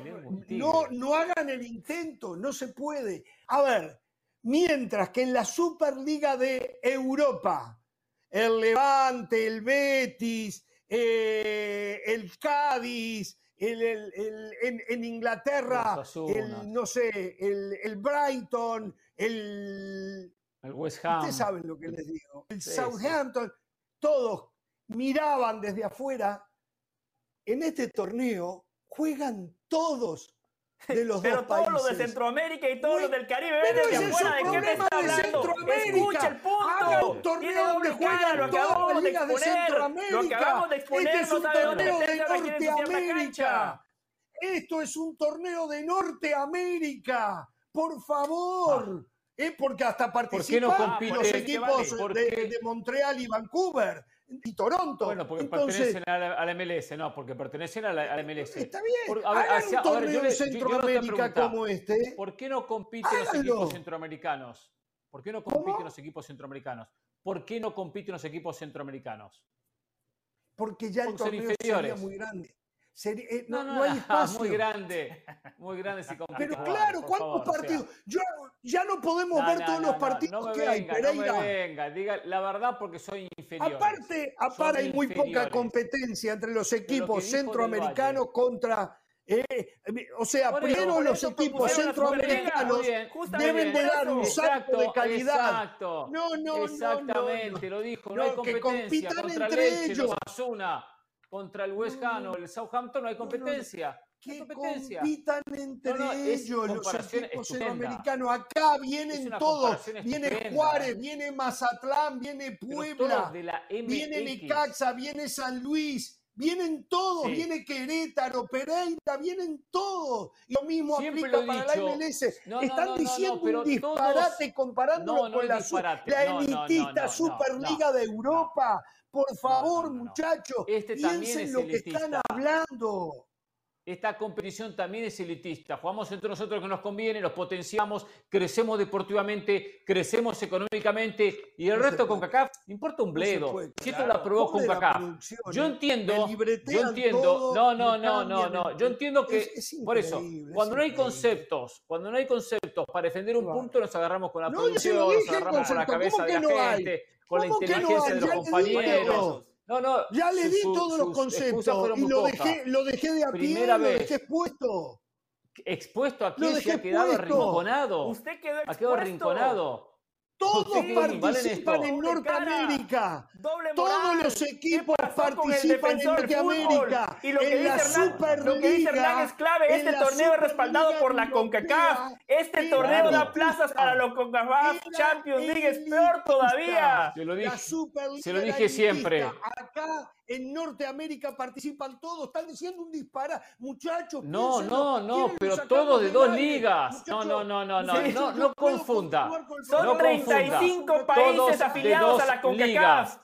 no, no hagan el intento, no se puede. A ver, mientras que en la Superliga de Europa, el Levante, el Betis, eh, el Cádiz, el, el- el- en, en Inglaterra, el, no sé, el, Brighton, el, El West Ham. Ustedes saben lo que les digo. El Sí, sí. Todos miraban desde afuera. En este torneo juegan todos de los Pero dos todos países. los de Centroamérica y todos Uy, los del Caribe pero desde ese es afuera. un ¿De qué me está de hablando? Centroamérica. Escucha el Haga punto. un torneo donde juegan lo todas las de ligas de exponer. Centroamérica. Lo que acabamos de exponer Este es un torneo de Norteamérica. Esto es un torneo de Norteamérica. Por favor. Eh, porque hasta no participan compite? los equipos ¿Por de, Montreal y Vancouver y Toronto. Bueno, porque Entonces, pertenecen a la, a la MLS, no, porque pertenecen a la, a la MLS. está bien. Por- a ver, Hagan hacia- un torneo en Centroamérica como este. ¿Por qué no compiten los equipos centroamericanos? ¿Por qué no compiten ¿Cómo? los equipos centroamericanos? ¿Por qué no compiten los equipos centroamericanos? Porque ya el Porque torneo sería muy grande. Eh, No, no, no, no hay no, espacio. muy grande, muy grande si Pero claro, ¿cuántos favor, o sea, partidos? Yo, ya no podemos no, ver no, todos no, los no, partidos no que hay, venga, no me Pereira. venga, diga la verdad porque soy inferior. Aparte, aparte hay muy poca competencia entre los que equipos centroamericanos contra... eh, o sea, eso, primero los equipos centroamericanos bien, deben de dar un salto de calidad. Exacto. No, no, no, Exactamente, no, lo dijo. No, No, hay que competencia. compitan Contra entre Leche, ellos. los Asuna, contra el West Ham o el Southampton no hay competencia. Que competencia. compitan entre No, no, es ellos los equipos centroamericanos. Acá vienen todos. Viene estupenda, Juárez, viene Mazatlán, viene Puebla, todos de la viene. Necaxa, viene San Luis. Vienen todos, Sí. viene Querétaro, Pereira, vienen todos. Y lo mismo Siempre aplica lo para dicho. la MLS. No, Están diciendo un disparate todos- comparándolo con la, la elitista Superliga de Europa. Por favor, no, no. muchachos, Este también piensen es lo que están hablando. Esta competición también es elitista. Jugamos entre nosotros que nos conviene, nos potenciamos, crecemos deportivamente, crecemos económicamente y el resto con. CACAF importa un bledo. si esto lo aprobó con la CACAF. Yo entiendo, yo entiendo. No, no, no, no, no. Yo entiendo que por eso, cuando no hay conceptos, cuando no hay conceptos para defender un punto, nos agarramos con la producción, nos agarramos con la cabeza ¿Cómo de la gente, con la ¿Cómo que no inteligencia de los Ya le di compañeros. todo. No, no. Ya le di su- todos los conceptos y lo dejé, lo dejé de a pie, Primera lo vez. dejé expuesto. expuesto a Lo quién se ha quedado arrinconado. Usted quedó Ha quedado expuesto. arrinconado. Todos ¿Usted qué vale en participan en. Norteamérica. Todos los ¿Qué equipos participan en defensor del fútbol? Norteamérica. Y lo que en la dice Hernán, lo que dice Hernán Superliga, es clave. Este la torneo es respaldado Superliga por la CONCACAF. Este torneo da plazas para los CONCACAF Champions League. Es peor todavía. Se lo dije. La Superliga se lo dije siempre. Acá en Norteamérica participan todos. Están diciendo un disparate. Muchachos, No, no, no, ¿Quieren pero todos de dos ligas. No, no, no, no, no, no, confunda. Son No programa. 35 Todos países afiliados dos a la CONCACAF.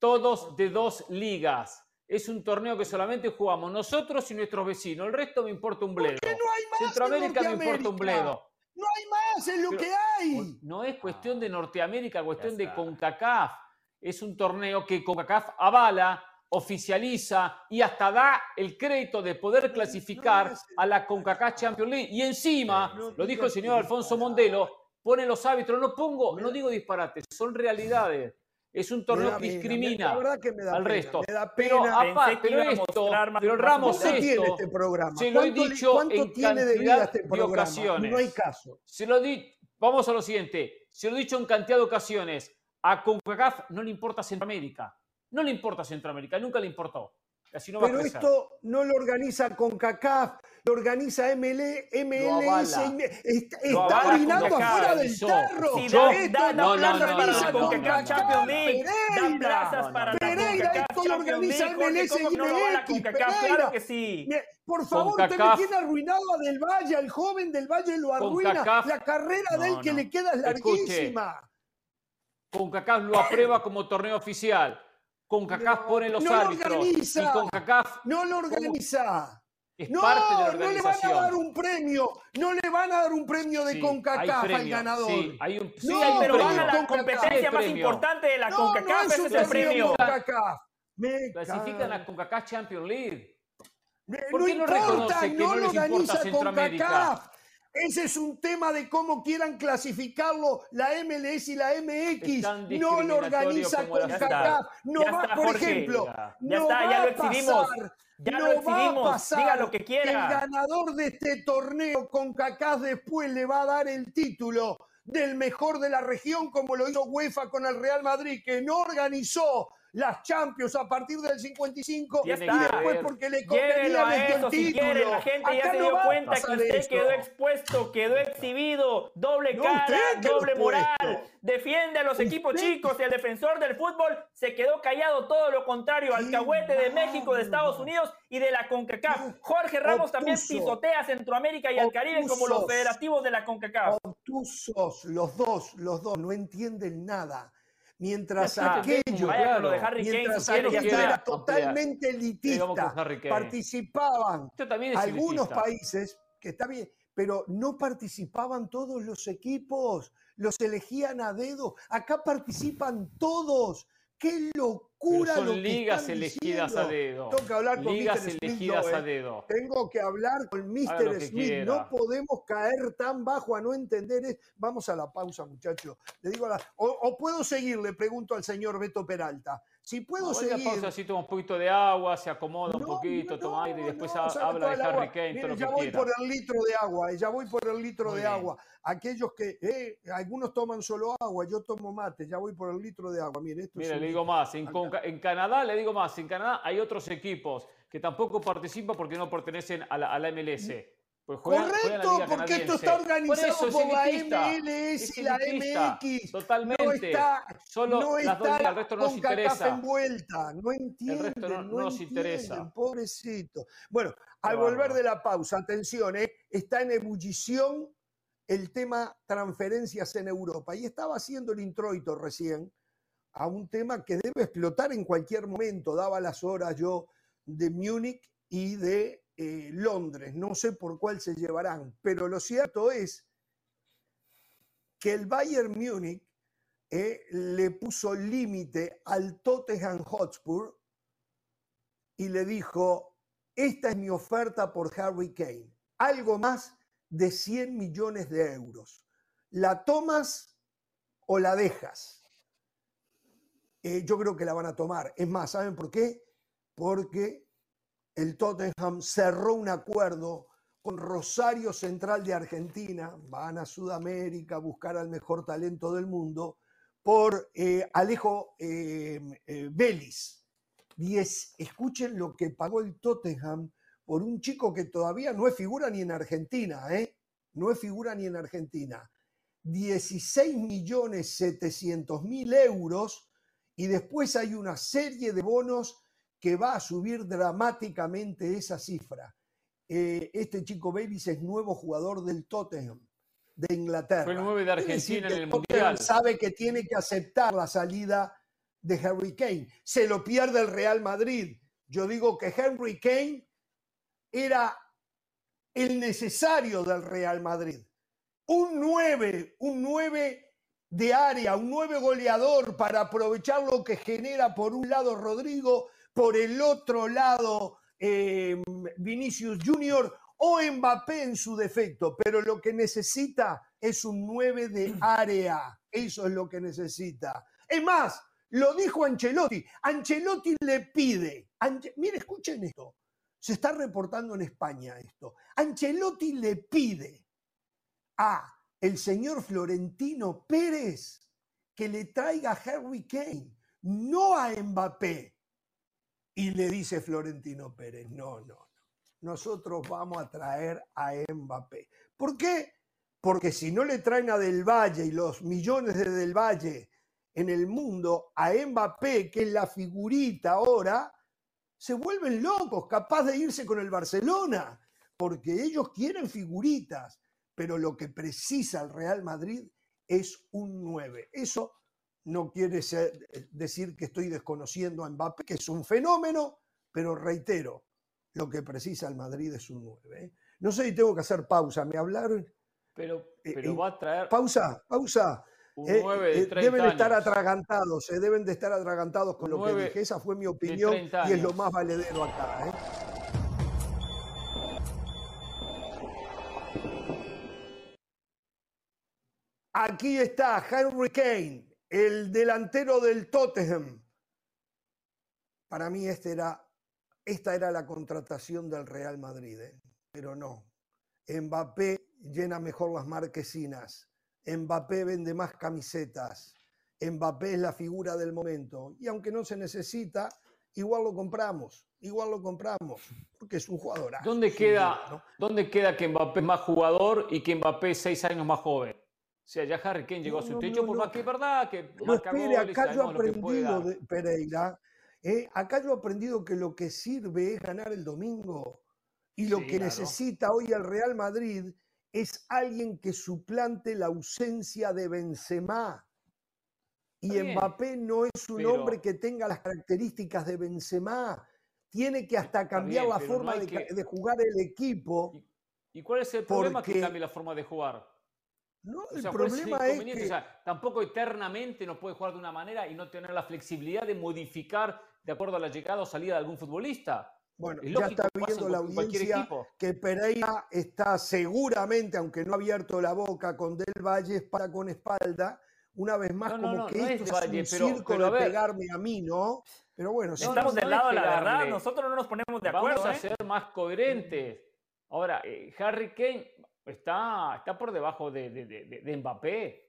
Todos de dos ligas. Es un torneo que solamente jugamos nosotros y nuestros vecinos. El resto me importa un bledo. qué no hay más en Centroamérica me importa un bledo. No hay más, es lo Pero- que hay. No es cuestión de Norteamérica, cuestión de. CONCACAF. Es un torneo que CONCACAF avala, oficializa y hasta da el crédito de poder clasificar a la CONCACAF Champions League. Y encima, lo dijo el señor Alfonso. Mondelo, pone los árbitros. No pongo, no digo disparates, son realidades. Es un torneo que discrimina La verdad que me da al pena, resto. Me da Pero, pena. pero iba a esto, pero Ramos ¿Cuánto tiene esto, este programa? se lo he ¿Cuánto le- dicho ¿Cuánto en tiene de cantidad vida este de programa? ocasiones. No hay caso. Se lo di, vamos a lo siguiente. Se lo he dicho en cantidad de ocasiones. A CONCACAF no le importa Centroamérica. No le importa Centroamérica, nunca le importó. Así no va Pero a esto no lo organiza CONCACAF, lo organiza ML, MLS. y está está orinando afuera del tarro. Si da, Esto da, no para organiza la CONCACAF CONCACAF, Champions League. Da Pereira. plazas para la Pereira, CONCACAF esto lo organiza MLS ¿Cómo que no la y CONCACAF? Claro que sí. Me- Por favor, usted me tiene arruinado a Del Valle, al joven Del Valle lo arruina. La carrera de él No, que no. le queda es larguísima. CONCACAF lo aprueba como torneo oficial. CONCACAF No, pone los no lo árbitros. organiza. Y CONCACAF No lo organiza. es No, parte de la no le van a dar un premio. No le van a dar un premio de Sí, hay CONCACAF al ganador. Sí, hay un, sí, No, hay un pero premio. van a la competencia más importante de la No, CONCACAF. no es Ese un es el premio. CONCACAF. Clasifican a CONCACAF Champions League. ¿Por no qué no importa, reconoce que no no lo les importa organiza Centroamérica? Ese es un tema de cómo quieran clasificarlo la MLS y la MX. No lo organiza la CONCACAF. No Ya va, está, por Jorge. ejemplo, Ya Ya no está, va ya lo exhibimos. pasar, Ya no lo va a pasar Diga lo que El quiera. ganador de este torneo CONCACAF después le va a dar el título del mejor de la región, como lo hizo UEFA con el Real Madrid, que no organizó las Champions a partir del 55 Ya y después porque le convenía el eso si título. quiere. La gente ya se no dio cuenta que usted quedó expuesto, quedó exhibido, doble No, cara, doble moral. expuesto. Defiende a los equipos chicos y el defensor del fútbol se quedó callado. Todo lo contrario, alcahuete de México, de Estados. Unidos y de la CONCACAF. Jorge Ramos también pisotea Centroamérica y al Caribe como los federativos de la CONCACAF. Obtusos, los dos, los dos, no entienden nada. Mientras Ya está, aquellos, Vaya con lo de claro. Mientras está. era totalmente elitista, participaban algunos elitista. países, que está bien, pero no participaban todos los equipos, los elegían a dedo. Acá participan todos. qué locura son lo que ligas están elegidas a dedo. Tengo que hablar con Ligas Mr. Smith, a eh. dedo. Tengo que hablar con Mr. Smith. quiera. No podemos caer tan bajo a no entender. Vamos a la pausa, muchachos. Le digo a la- o, o puedo seguir, le pregunto al señor Beto Peralta. Si puedo No, seguir. pausa, así toma un poquito de agua, se acomoda un No, poquito, no, toma aire y después habla de Harry. Kane, Mire, todo lo ya que voy quiera. por el litro de agua, eh, ya voy por el litro Muy de bien. agua. Aquellos que, eh, algunos toman solo agua, yo tomo mate, ya voy por el litro de agua. Mire, esto es Mira, un le digo más, en, en Canadá, le digo más, en Canadá hay otros equipos que tampoco participan porque no pertenecen a la, a la MLS. Pues Correcto, porque esto está Por organizado eso por la MLS y la MX. Totalmente. No está, Solo no las está el resto no nos interesa. envuelta. No entienden, resto no- no, no nos entienden, interesa. pobrecito. Bueno, al volver de la pausa, atención, eh, está en ebullición el tema transferencias en Europa. Y estaba haciendo el introito recién a un tema que debe explotar en cualquier momento. Daba las horas yo de Múnich y de eh, Londres. No sé por cuál se llevarán, pero lo cierto es que el Bayern Múnich eh, le puso límite al Tottenham Hotspur y le dijo, esta es mi oferta por Harry Kane, algo más de 100 millones de euros. ¿La tomas o la dejas? Eh, yo creo que la van a tomar. Es más, ¿saben por qué? Porque el Tottenham cerró un acuerdo con Rosario Central de Argentina, van a Sudamérica a buscar al mejor talento del mundo, por eh, Alejo eh, eh, Vélez. Escuchen lo que pagó el Tottenham por un chico que todavía no es figura ni en Argentina, ¿eh? No es figura ni en Argentina. 16 millones 700 mil euros y después hay una serie de bonos que va a subir dramáticamente esa cifra. Eh, este chico Babies es nuevo jugador del Tottenham de Inglaterra. Fue el 9 de Argentina en el Tottenham Mundial. sabe que tiene que aceptar la salida de Harry Kane. Se lo pierde el Real Madrid. Yo digo que Henry Kane era el necesario del Real Madrid. Un 9, un 9 de área, un 9 goleador para aprovechar lo que genera por un lado Rodrigo, por el otro lado eh, Vinicius Junior o Mbappé en su defecto, pero lo que necesita es un 9 de área. Eso es lo que necesita. Es más, lo dijo Ancelotti. Ancelotti le pide. Mire, escuchen esto. Se está reportando en España esto. Ancelotti le pide a el señor Florentino Pérez que le traiga a Harry Kane, no a Mbappé. Y le dice Florentino Pérez, no, no, no. Nosotros vamos a traer a Mbappé. ¿Por qué? Porque si no le traen a Del Valle y los millones de Del Valle en el mundo a Mbappé, que es la figurita ahora, se vuelven locos, capaz de irse con el Barcelona, porque ellos quieren figuritas, pero lo que precisa el Real Madrid es un 9. Eso no quiere ser- eh, decir que estoy desconociendo a Mbappé, que es un fenómeno, pero reitero, lo que precisa el Madrid es un 9. ¿eh? No sé si tengo que hacer pausa, me hablaron. Pero, Eh, pero eh, va a traer Pausa, pausa. un Eh, 9 de eh, 30 deben estar atragantados, eh, deben de estar atragantados con Un lo que dije. Esa fue mi opinión 30 y es lo más valedero acá. Aquí está Henry Kane, el delantero del Tottenham. Para mí este era, esta era la contratación del Real Madrid, ¿eh? pero no. Mbappé llena mejor las marquesinas. Mbappé vende más camisetas. Mbappé es la figura del momento. Y aunque no se necesita, igual lo compramos. Igual lo compramos. Porque es un jugador. ¿Dónde queda, ¿Dónde queda que Mbappé es más jugador y que Mbappé es seis años más joven? O sea, ya Harry Kane llegó No, a su techo, no, por más que es verdad que No, marca espere, goles, acá yo he aprendido, de Pereira, eh, acá yo he aprendido que lo que sirve es ganar el domingo. Y lo Sí, que claro. necesita hoy el Real Madrid es alguien que suplante la ausencia de Benzema. Y bien, Mbappé no es un pero- hombre que tenga las características de Benzema. Tiene que hasta cambiar bien, la no forma de, ca- que- de jugar el equipo. ¿Y cuál es el problema que cambie la forma de jugar? No, O el sea, ¿cuál es el problema es inconveniente? que O sea, tampoco eternamente no puede jugar de una manera y no tener la flexibilidad de modificar de acuerdo a la llegada o salida de algún futbolista. Bueno, Es ya lógico, está viendo la audiencia que Pereira está seguramente, aunque no ha abierto la boca con Del Valle, espalda con espalda, una vez más No, como no, que no es esto es, Valle, un pero- circo pero a de ver. pegarme a mí, ¿no? Pero bueno, Estamos no, del no lado de es la verdad, nosotros no nos ponemos de Vamos acuerdo. a ¿eh? ser más coherentes. Ahora, eh, Harry Kane está, está por debajo de, de- de- Mbappé.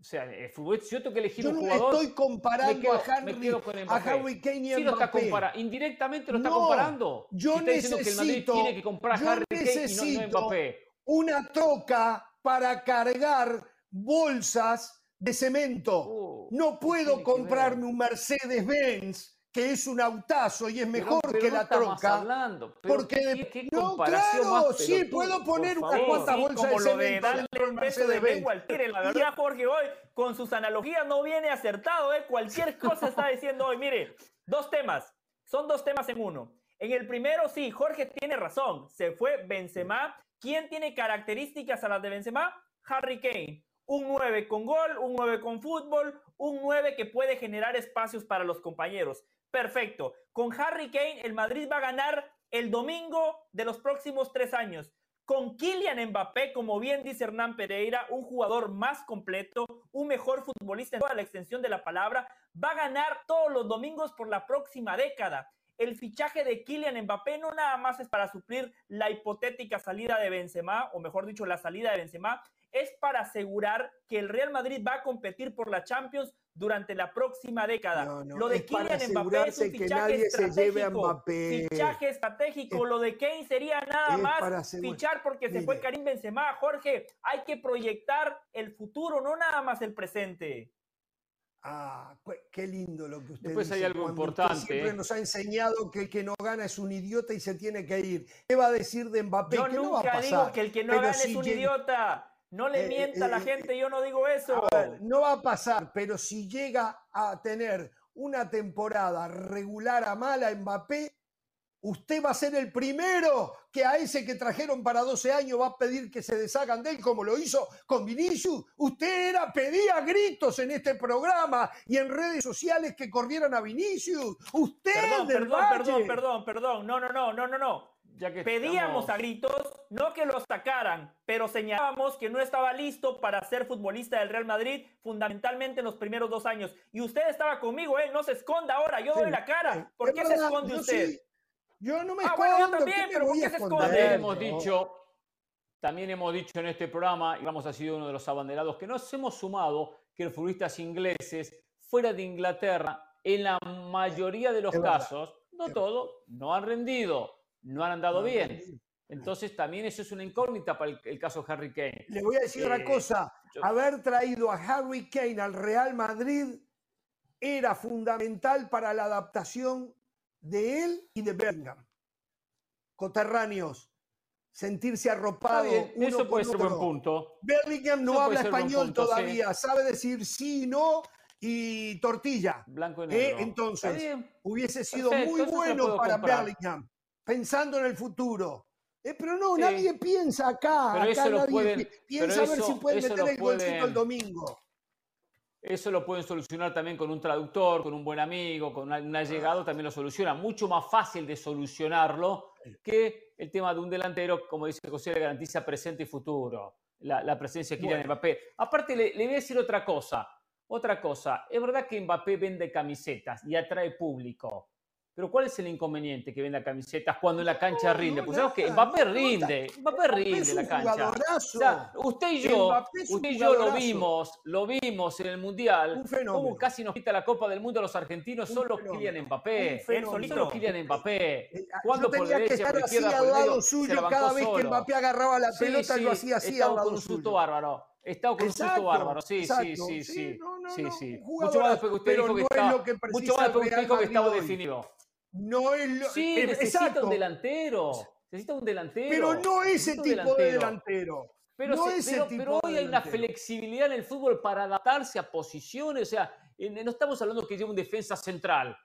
O sea, el fútbol, si yo tengo que elegir yo un no jugador, estoy comparando me quedo, a, Harry, me quedo con a. Harry Kane y Sí lo está comparando. Indirectamente lo está No, comparando. yo Si está diciendo que el Madrid necesito- tiene que comprar a yo Harry Kane y no- no, necesito- a Mbappé. una troca para cargar bolsas de cemento. Uh, No ¿qué puedo comprarme un Mercedes-Benz, que es un autazo y es mejor pero que no la troca. hablando. Pero Porque ¿qué- de- qué no, claro, más sí, puedo poner unas cuantas Sí, bolsas como de lo de darle un beso de al tigre. La verdad, Jorge, hoy con sus analogías no viene acertado, ¿eh? Cualquier cosa está diciendo hoy. Mire, dos temas. Son dos temas en uno. En el primero, sí, Jorge tiene razón. Se fue Benzema. ¿Quién tiene características a las de Benzema? Harry Kane. Un 9 con gol, un 9 con fútbol, un 9 que puede generar espacios para los compañeros. Perfecto. Con Harry Kane, el Madrid va a ganar el domingo de los próximos tres años. Con Kylian Mbappé, como bien dice Hernán Pereira, un jugador más completo, un mejor futbolista en toda la extensión de la palabra, va a ganar todos los domingos por la próxima década. El fichaje de Kylian Mbappé no nada más es para suplir la hipotética salida de Benzema, o mejor dicho, la salida de Benzema, es para asegurar que el Real Madrid va a competir por la Champions durante la próxima década. No, no, Lo de Kylian Mbappé es un asegurarse que fichaje nadie se lleve a estratégico. Mbappé. Fichaje estratégico. Es- Lo de Kane sería nada más fichar porque se fue Mire. Karim Benzema. Jorge, hay que proyectar el futuro, no nada más el presente. Ah, qué lindo lo que usted Después hay dice, algo cuando usted importante, Siempre ¿eh? nos ha enseñado que el que no gana es un idiota y se tiene que ir. ¿Qué va a decir de Mbappé? Yo que no va a nunca pasar. digo que el que no Pero gane si es un idiota. No le Eh, mienta a la eh, gente, yo no digo eso. Ver, no va a pasar, pero si llega a tener una temporada regular a mala Mbappé, usted va a ser el primero que a ese que trajeron para 12 años va a pedir que se deshagan de él, como lo hizo con Vinicius. Usted era, pedía gritos en este programa y en redes sociales que corrieran a Vinicius. Usted Perdón, del perdón, Valle. perdón, perdón, perdón. No, no, no, no, no, no. Ya que Pedíamos estamos- a gritos, no que lo sacaran, pero señalábamos que no estaba listo para ser futbolista del Real Madrid, fundamentalmente en los primeros dos años. Y usted estaba conmigo, ¿eh? No se esconda ahora, yo Sí, doy la cara. sí, ¿Por es qué se verdad, esconde yo usted? sí. yo no me Ah, escondo. bueno, yo ¿qué también, pero ¿por qué a se esconde? Hemos dicho, también hemos dicho en este programa, y vamos ha sido uno de los abanderados, que nos hemos sumado que los futbolistas ingleses fuera de Inglaterra, en la mayoría de los Es verdad. casos, no todo, no han rendido, no han andado bien. Entonces también eso es una incógnita para el, el caso Harry Kane. Le voy a decir una Eh, cosa. yo- Haber traído a Harry Kane al Real Madrid era fundamental para la adaptación de él y de Bellingham. Coterráneos. Sentirse arropado. bien, uno eso puede ser buen otro. punto. Bellingham no Eso habla buen español punto, sí. todavía. Sabe decir sí, no y tortilla. Blanco y Eh, negro. entonces, Está bien. Hubiese sido Perfecto, muy bueno para comprar. Bellingham. Pensando en el futuro. Eh, pero no, Sí. nadie piensa acá. Pero acá eso lo nadie pueden- pi- piensa a ver si pueden meter el golcito pueden- el domingo. Eso lo pueden solucionar también con un traductor, con un buen amigo, con un allegado, también lo soluciona. Mucho más fácil de solucionarlo que el tema de un delantero, como dice José, le garantiza presente y futuro, la, la presencia de Kylian Bueno. Mbappé. Aparte, le, le voy a decir otra cosa. Otra cosa, es verdad que Mbappé vende camisetas y atrae público, pero ¿cuál es el inconveniente que venda camisetas cuando en la cancha No, rinde? no, Pues sabemos que Mbappé no, rinde, está- Mbappé rinde es la cancha. O sea, usted y yo, usted y yo lo vimos, lo vimos en el Mundial, Un fenómeno. cómo casi nos quita la Copa del Mundo a los argentinos, Un solo fenómeno. Kylian Mbappé. Solo Kylian Mbappé. Eh, Yo por tenía que derecha, estar por así izquierda, por al lado medio, suyo cada vez que solo. Mbappé agarraba la Sí, pelota, sí, yo hacía así estaba al lado con un susto bárbaro. Estaba con un susto Exacto, bárbaro, sí, sí, exacto. sí, Sí, sí. no, no, sí, sí. Mucho más después que usted dijo que no es estaba, lo que mucho más después que usted dijo que estaba definido. No es lo Sí, eh, necesita exacto, un delantero. Necesita un delantero. pero no ese tipo de delantero. Pero, no se- ese pero- tipo pero hoy hay una delantero. flexibilidad en el fútbol para adaptarse a posiciones. O sea, no estamos hablando que lleva un defensa central,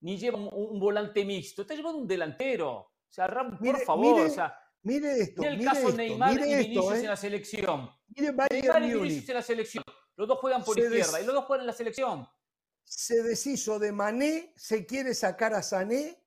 ni lleva un, un volante mixto. Está llevando un delantero. O sea, Ram, por Mire- favor, mire- o sea, Mire esto, Mire el mire caso esto, Neymar mire y esto, Vinicius ¿eh? en la selección. Neymar y. Vinicius en la selección. Los dos juegan por Se des- izquierda y los dos juegan en la selección. Se deshizo de Mané, se quiere sacar a Sané,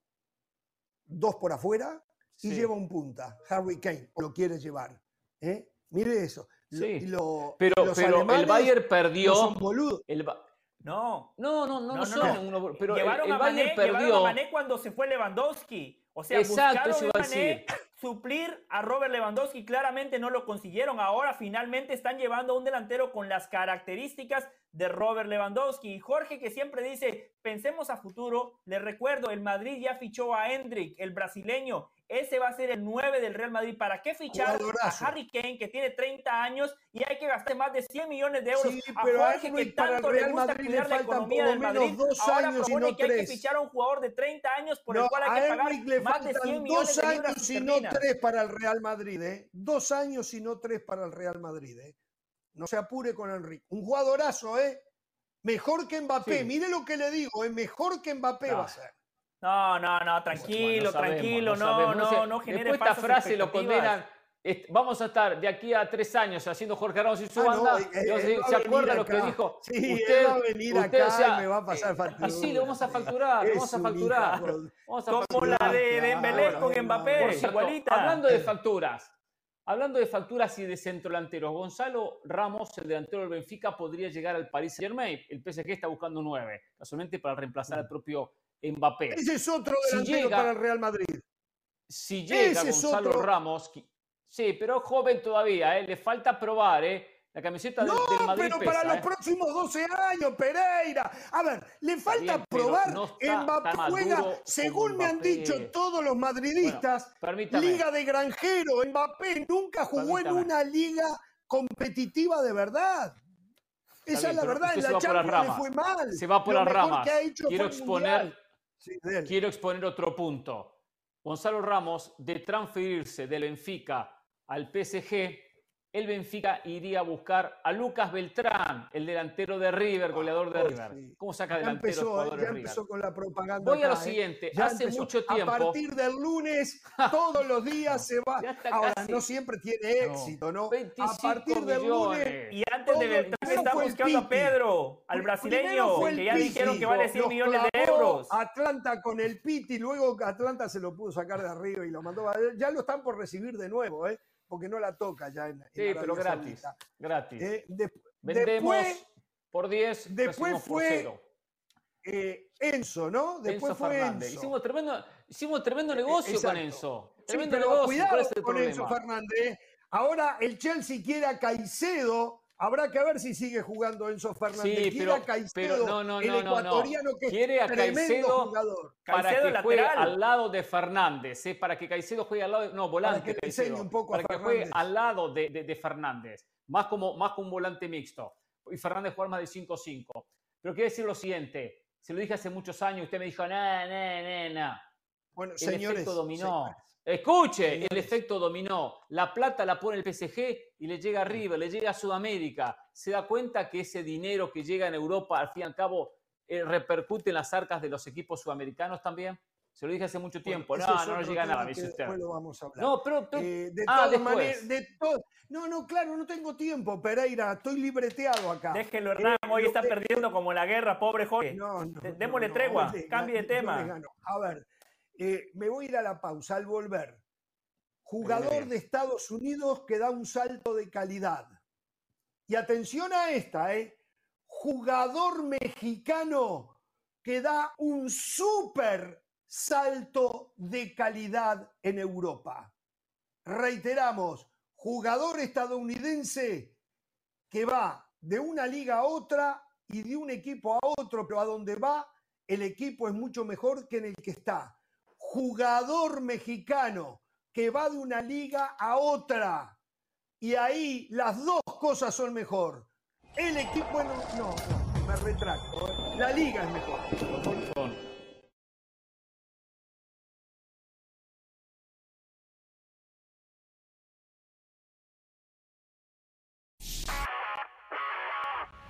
dos por afuera, y Sí. lleva un punta. Harry Kane lo quiere llevar. ¿eh? Mire eso. Sí. lo- Pero, los pero el alemanes Bayern perdió. no son boludos. el Ba- No. no, no, no, no, son no. uno- pero llevaron, el a Mané, Bayern llevaron a. Mané cuando se fue Lewandowski. O sea, Exacto, buscaron a a Mané decir. suplir a Robert Lewandowski. Claramente no lo consiguieron. Ahora finalmente están llevando a un delantero con las características de Robert Lewandowski. Y Jorge que siempre dice, pensemos a futuro. Le recuerdo, el Madrid ya fichó a Hendrik, el brasileño. Ese va a ser el 9 del Real Madrid. ¿Para qué fichar Jugadorazo. a Harry Kane que tiene 30 años y hay que gastar más de 100 millones de euros? Sí, pero a Jorge que tanto le Real gusta Madrid le cuidar la faltan economía del Madrid, dos ahora años y propone no que hay que tres. fichar a un jugador de 30 años por No, el cual hay que pagar le más de 100 faltan millones dos de libras años y no tres para el Real Madrid. ¿eh? Dos años y no tres para el Real Madrid. ¿eh? No se apure con Enrique. Un jugadorazo, ¿eh? Mejor que Mbappé. Sí. Mire lo que le digo, es mejor que Mbappé No. va a ser. No, no, no, tranquilo, Bueno, sabemos, tranquilo, no, sabemos. no, sé, no, genere Después esta frase lo condenan. Vamos a estar de aquí a tres años haciendo Jorge Ramos y su Ah, no, banda. eh, y vamos a él a ¿Se acuerda lo que dijo? Sí, usted, él va a venir usted, acá o sea, y me va a pasar eh, factura. Así le vamos a facturar, Es vamos a facturar. Vamos a Como la facturar. de Dembélé Claro, con. Mbappé, igualita. Hablando de facturas, hablando de facturas y de centrodelanteros, Gonzalo Ramos, el delantero del Benfica, podría llegar al Paris Saint Germain. El PSG está buscando 9, casualmente para reemplazar al propio Mbappé. Ese es otro Si delantero llega- para el Real Madrid. Si llega Ese Gonzalo Ramos, sí, pero joven todavía, ¿eh? le falta probar, ¿eh? La camiseta del, No, del Madrid pero pesa, para los ¿eh? próximos 12 años, Pereira. A ver, le falta bien, probar. no está Mbappé juega, según me han dicho todos los madridistas, Permítame. liga de granjero. Mbappé nunca jugó en una liga competitiva de verdad. Esa bien, es la verdad, en la Champions le fue mal. Se va por las ramas. Quiero exponer. Sí, quiero exponer otro punto. Gonzalo Ramos, de transferirse del Benfica al PSG, el Benfica iría a buscar a Lucas Beltrán, el delantero de River, goleador de Ay, River. sí. ¿Cómo saca Ya delantero empezó, jugador ya de River? empezó con la propaganda. Voy a lo ¿eh? siguiente. Ya Hace empezó. mucho tiempo. A partir del lunes, todos los días se va. Ya Ahora, casi- no siempre tiene éxito, ¿no? A 25 partir del lunes. Y antes de Beltrán está buscando a. Pedro, al brasileño, que ya Piti, dijeron que vale 100 los millones de euros. Atlanta con el Piti, luego Atlanta se lo pudo sacar de arriba y lo mandó. a- Ya lo están por recibir de nuevo, ¿eh? Porque no la toca ya en. en Sí, Arabia pero gratis. Saudita. Gratis. Eh, de- Vendemos después, por 10, después por fue eh, Enzo, ¿no? Después Enzo fue Fernández. Enzo. Hicimos tremendo, hicimos tremendo negocio con. Enzo. Sí, Tremendo pero negocio. cuidado ¿Cuál es el con problema? Enzo Fernández. Ahora el Chelsea quiere a Caicedo. Habrá que ver si sigue jugando Enzo Fernández. Sí, quiere pero- a Caicedo, pero no, no, el no, no, no. ecuatoriano que Quiere a Caicedo jugador. para Caicedo que juegue al lado de Fernández, ¿eh? para que Caicedo juegue al lado de, no, volante que le Caicedo, enseñe un poco a para que juegue al lado de, de- de Fernández, más como, más como un volante mixto, y Fernández jugar más de 5-5. Pero quiero decir lo siguiente, se lo dije hace muchos años, usted me dijo, no, no, no, no. Bueno, El señores. efecto dominó. señores, Escuche, el efecto dominó. La plata la pone el PSG y le llega a River, le llega a Sudamérica. Se da cuenta que ese dinero que llega en Europa, al fin y al cabo, eh, repercute en las arcas de los equipos sudamericanos también. Se lo dije hace mucho tiempo. bueno, no, no, no llega nada, dice usted. después lo vamos a hablar. No, pero, pero- Eh, de Ah, todas maneras, de to- no, no, claro, no tengo tiempo, Pereira, estoy libreteado acá. Déjelo, Hernán, Eh, hoy está perdiendo como la guerra, pobre Jorge. No, no, démosle no, tregua, cambie de tema. A ver, eh, me voy a ir a la pausa. Al volver, jugador de Estados Unidos que da un salto de calidad. Y atención a esta, ¿eh? Jugador mexicano que da un súper salto de calidad en Europa. Reiteramos, jugador estadounidense que va de una liga a otra y de un equipo a otro, pero a donde va, el equipo es mucho mejor que en el que está. Jugador mexicano que va de una liga a otra y ahí las dos cosas son mejor. El equipo, no, no, me retracto. ¿eh? La liga es mejor.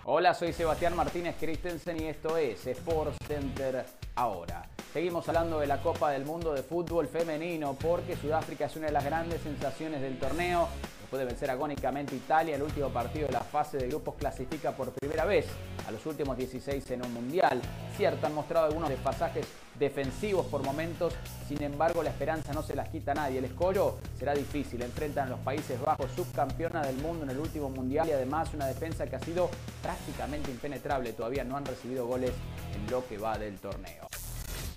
Hola, soy Sebastián Martínez Christensen y esto es Sports Center ahora. Seguimos hablando de la Copa del Mundo de Fútbol Femenino porque Sudáfrica es una de las grandes sensaciones del torneo. Después de vencer agónicamente Italia, el último partido de la fase de grupos clasifica por primera vez a los últimos 16 en un mundial. Cierto, han mostrado algunos desfasajes defensivos por momentos, sin embargo la esperanza no se las quita nadie. El escollo será difícil, enfrentan a los Países Bajos, subcampeona del mundo en el último mundial y además una defensa que ha sido prácticamente impenetrable. Todavía no han recibido goles en lo que va del torneo.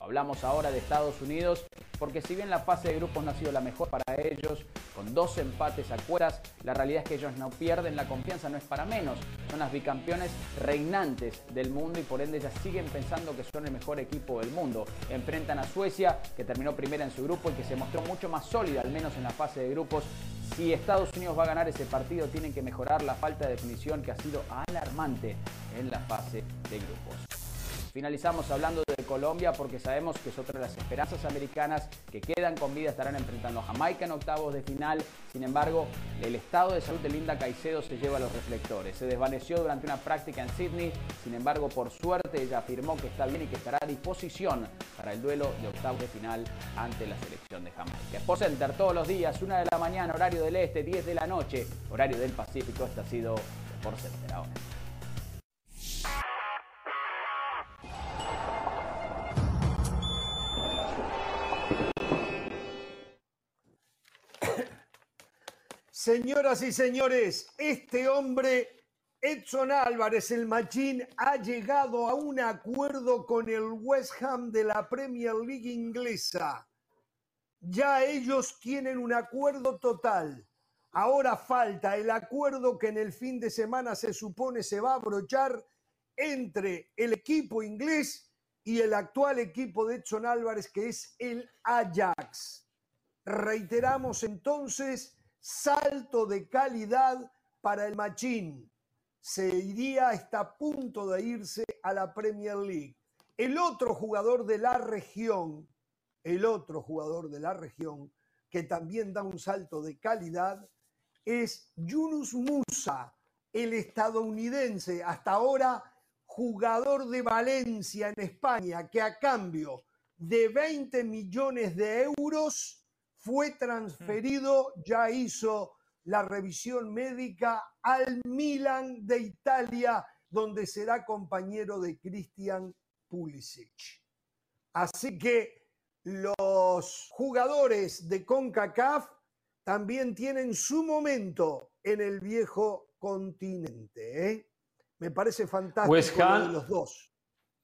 Hablamos ahora de Estados Unidos porque si bien la fase de grupos no ha sido la mejor para ellos, con dos empates a cueras, la realidad es que ellos no pierden la confianza, no es para menos. Son las bicampeones reinantes del mundo y por ende ya siguen pensando que son el mejor equipo del mundo. Enfrentan a Suecia, que terminó primera en su grupo y que se mostró mucho más sólida, al menos en la fase de grupos. Si Estados Unidos va a ganar ese partido, tienen que mejorar la falta de definición que ha sido alarmante en la fase de grupos. Finalizamos hablando de Colombia porque sabemos que es otra de las esperanzas americanas que quedan con vida, estarán enfrentando a Jamaica en octavos de final. Sin embargo, el estado de salud de Linda Caicedo se lleva a los reflectores. Se desvaneció durante una práctica en Sydney, sin embargo, por suerte ella afirmó que está bien y que estará a disposición para el duelo de octavos de final ante la selección de Jamaica. Sport Center todos los días, 1 de la mañana, horario del este, 10 de la noche, horario del Pacífico. Este ha sido Sport Center ahora. Señoras y señores, este hombre, Edson Álvarez, el machín, ha llegado a un acuerdo con el West Ham de la Premier League inglesa. Ya ellos tienen un acuerdo total. Ahora falta el acuerdo que en el fin de semana se supone se va a abrochar entre el equipo inglés y el actual equipo de Edson Álvarez, que es el Ajax. Reiteramos entonces salto de calidad para el Machín. Se iría, está a punto de irse a la Premier League. El otro jugador de la región, el otro jugador de la región que también da un salto de calidad es Yunus Musa, el estadounidense, hasta ahora jugador de Valencia en España, que a cambio de 20 millones de euros fue transferido, ya hizo la revisión médica al Milan de Italia, donde será compañero de Christian Pulisic. Así que los jugadores de CONCACAF también tienen su momento en el viejo continente. ¿eh? Me parece fantástico West Ham, de los dos.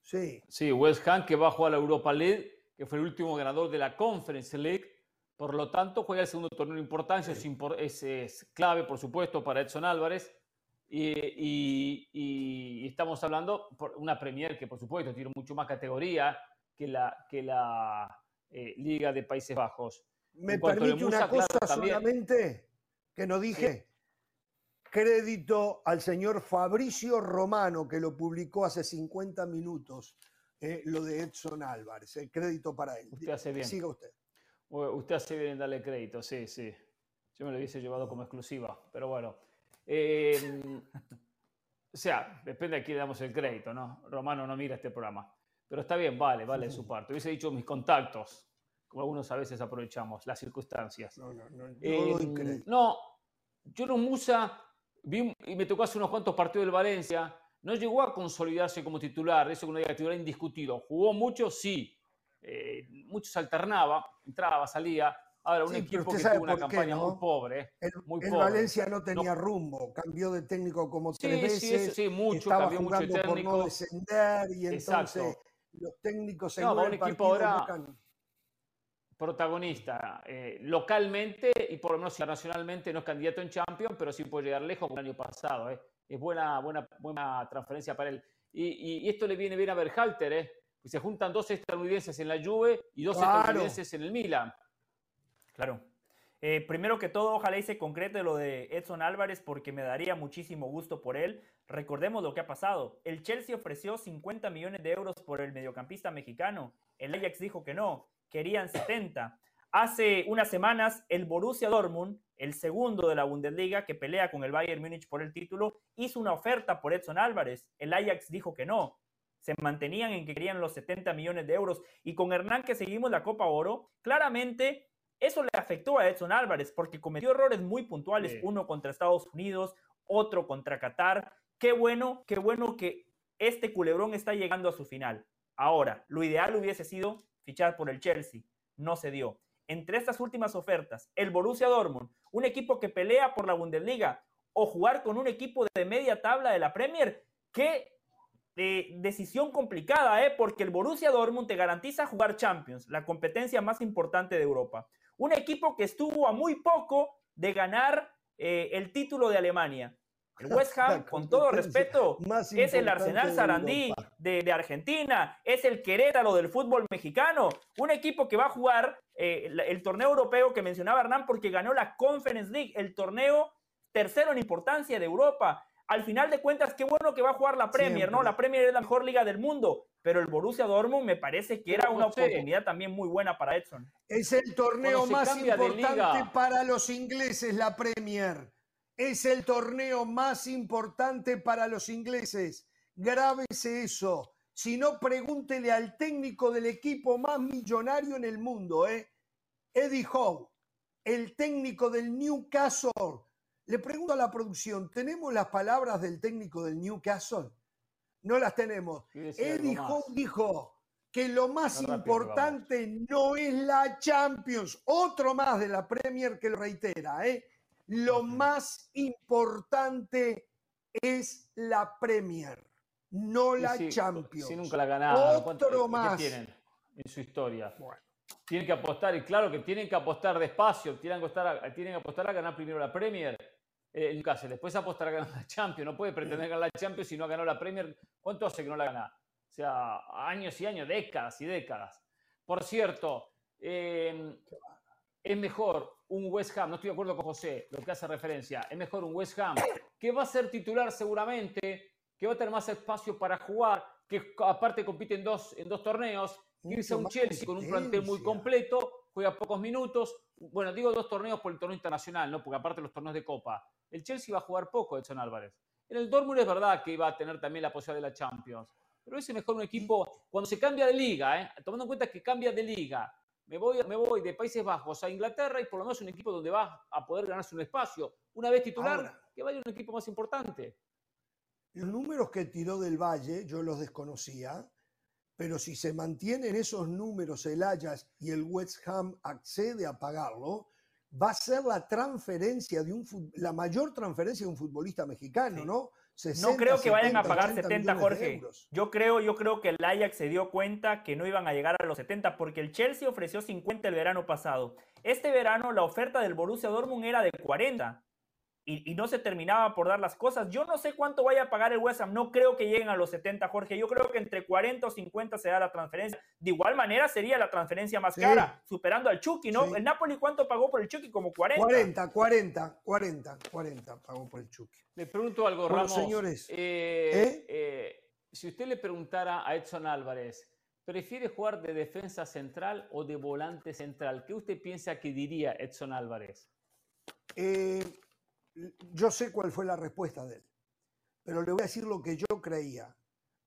Sí. sí, West Ham que va a jugar la Europa League, que fue el último ganador de la Conference League por lo tanto, juega el segundo torneo de importancia, es, es, clave, por supuesto, para Edson Álvarez. Y, estamos hablando por una Premier que, por supuesto, tiene mucho más categoría que la, que la eh, Liga de Países Bajos. ¿Me permite una cosa solamente que no dije? Crédito al señor Fabricio Romano, que lo publicó hace 50 minutos, eh, lo de Edson Álvarez. El crédito para él. Usted hace bien. Siga usted. Usted hace bien en darle crédito, sí, sí. Yo me lo hubiese llevado como exclusiva, pero bueno. Em, o sea, depende a quién damos el crédito, ¿no? Romano no mira este programa. Pero está bien, vale, vale su parte. Hubiese dicho mis contactos, como algunos a veces aprovechamos, las circunstancias. No, no, no. Eh, no, yo no Musa, vi, y me tocó hace unos cuantos partidos del Valencia, no llegó a consolidarse como titular, eso que no diga titular indiscutido. ¿Jugó mucho? Sí, eh, muchos alternaba, entraba, salía. Ahora, un equipo que tuvo una campaña muy pobre. El, muy Valencia no tenía rumbo, cambió de técnico como tres veces. Sí, mucho, estaba cambió jugando mucho técnico. por no descender y entonces los técnicos en no, un equipo ahora protagonista eh, localmente y por lo menos internacionalmente no es candidato en Champions, pero sí puede llegar lejos como el año pasado. Eh. Es buena, buena, buena transferencia para él. Y, y, esto le viene bien a Berhalter, ¿eh? Y se juntan dos estadounidenses en la Juve y dos estadounidenses en el Milan. Claro. Eh, primero que todo, ojalá y se concrete lo de Edson Álvarez porque me daría muchísimo gusto por él. Recordemos lo que ha pasado. El Chelsea ofreció 50 millones de euros por el mediocampista mexicano. El Ajax dijo que no, querían 70. Hace unas semanas, el Borussia Dortmund, el segundo de la Bundesliga que pelea con el Bayern Múnich por el título, hizo una oferta por Edson Álvarez. El Ajax dijo que no. Se mantenían en que querían los 70 millones de euros. Y con Hernán que seguimos la Copa Oro, claramente eso le afectó a Edson Álvarez porque cometió errores muy puntuales, uno contra Estados Unidos, otro contra Qatar. Qué bueno, qué bueno que este culebrón está llegando a su final. Ahora, lo ideal hubiese sido fichar por el Chelsea, no se dio. Entre estas últimas ofertas, el Borussia Dortmund, un equipo que pelea por la Bundesliga, o jugar con un equipo de media tabla de la Premier, qué eh, decisión complicada, ¿eh? porque el Borussia Dortmund te garantiza jugar Champions, la competencia más importante de Europa. Un equipo que estuvo a muy poco de ganar eh, el título de Alemania. El West Ham, con todo respeto, es el Arsenal Sarandí de, Argentina, es el Querétaro del fútbol mexicano, un equipo que va a jugar eh, el, torneo europeo que mencionaba Hernán porque ganó la Conference League, el torneo tercero en importancia de Europa. Al final de cuentas, qué bueno que va a jugar la Premier, ¿no? La Premier es la mejor liga del mundo, pero el Borussia Dortmund me parece que era una oportunidad también muy buena para Edson. Es el torneo más importante para los ingleses, la Premier. Es el torneo más importante para los ingleses. Grábese eso. Si no, pregúntele al técnico del equipo más millonario en el mundo, ¿eh? Eddie Howe, el técnico del Newcastle. Le pregunto a la producción, ¿tenemos las palabras del técnico del Newcastle? No las tenemos. Eddie Howe dijo que lo más importante no es la Champions. Otro más de la Premier que lo reitera, ¿eh? Lo más importante es la Premier, no la Champions. Si nunca la ganaron. Otro más. tienen en su historia? Tienen que apostar, y claro que tienen que apostar despacio, tienen que apostar a, tienen que apostar a ganar primero la Premier. Eh, caso, después apostar a ganar la Champions. No puede pretender ganar la Champions si no ha ganado la Premier. ¿Cuánto hace que no la gana? O sea, años y años, décadas y décadas. Por cierto, eh, es mejor un West Ham, no estoy de acuerdo con José, lo que hace referencia, es mejor un West Ham que va a ser titular seguramente, que va a tener más espacio para jugar, que aparte compite en dos, en dos torneos, irse a un Chelsea con un plantel muy completo, juega pocos minutos, bueno, digo dos torneos por el torneo internacional, ¿no? porque aparte los torneos de Copa, el Chelsea va a jugar poco, Edson Álvarez. En el Dortmund es verdad que iba a tener también la posibilidad de la Champions, pero es mejor un equipo, cuando se cambia de liga, ¿eh? tomando en cuenta que cambia de liga, me voy, me voy de Países Bajos a Inglaterra y por lo menos un equipo donde va a poder ganarse un espacio. Una vez titular, que vaya un equipo más importante. Los números que tiró del Valle, yo los desconocía, pero si se mantienen esos números el Ajax y el West Ham accede a pagarlo, va a ser la transferencia de un la mayor transferencia de un futbolista mexicano, ¿no? no creo que vayan a pagar 70, Jorge. Yo creo, yo creo que el Ajax se dio cuenta que no iban a llegar a los 70 porque el Chelsea ofreció 50 el verano pasado. Este verano la oferta del Borussia Dortmund era de 40 y, no se terminaba por dar las cosas. Yo no sé cuánto vaya a pagar el West Ham, no creo que lleguen a los 70, Jorge. Yo creo que entre 40 o 50 se da la transferencia. De igual manera sería la transferencia más cara, superando al Chucky, ¿no? ¿El Napoli cuánto pagó por el Chucky? Como 40. 40, 40, 40, 40 pagó por el Chucky. Le pregunto algo, Ramos. señores. Eh, ¿eh? Eh, si usted le preguntara a Edson Álvarez, ¿prefiere jugar de defensa central o de volante central? ¿Qué usted piensa que diría Edson Álvarez? Eh, yo sé cuál fue la respuesta de él, pero le voy a decir lo que yo creía.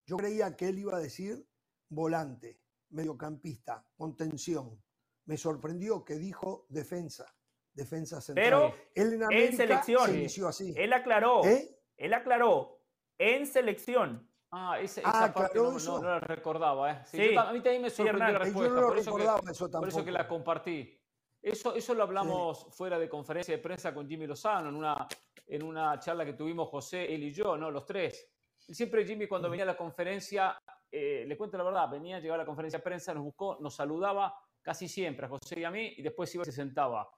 Yo creía que él iba a decir volante, mediocampista, contención. Me sorprendió que dijo defensa, defensa central. Pero él en, selección inició así. Él aclaró, ¿Eh? él aclaró en selección. Ah, esa ah, parte no, no, la recordaba. ¿eh? Sí, a mí también me sorprendió la respuesta. Yo no por, eso que, eso por eso que la compartí. Eso, eso lo hablamos fuera de conferencia de prensa con Jimmy Lozano, en una, en una charla que tuvimos José, él y yo, ¿no? Los tres. siempre Jimmy cuando venía a la conferencia, eh, le cuento la verdad, venía, llegaba a la conferencia de prensa, nos buscó, nos saludaba casi siempre a José y a mí, y después iba y se sentaba.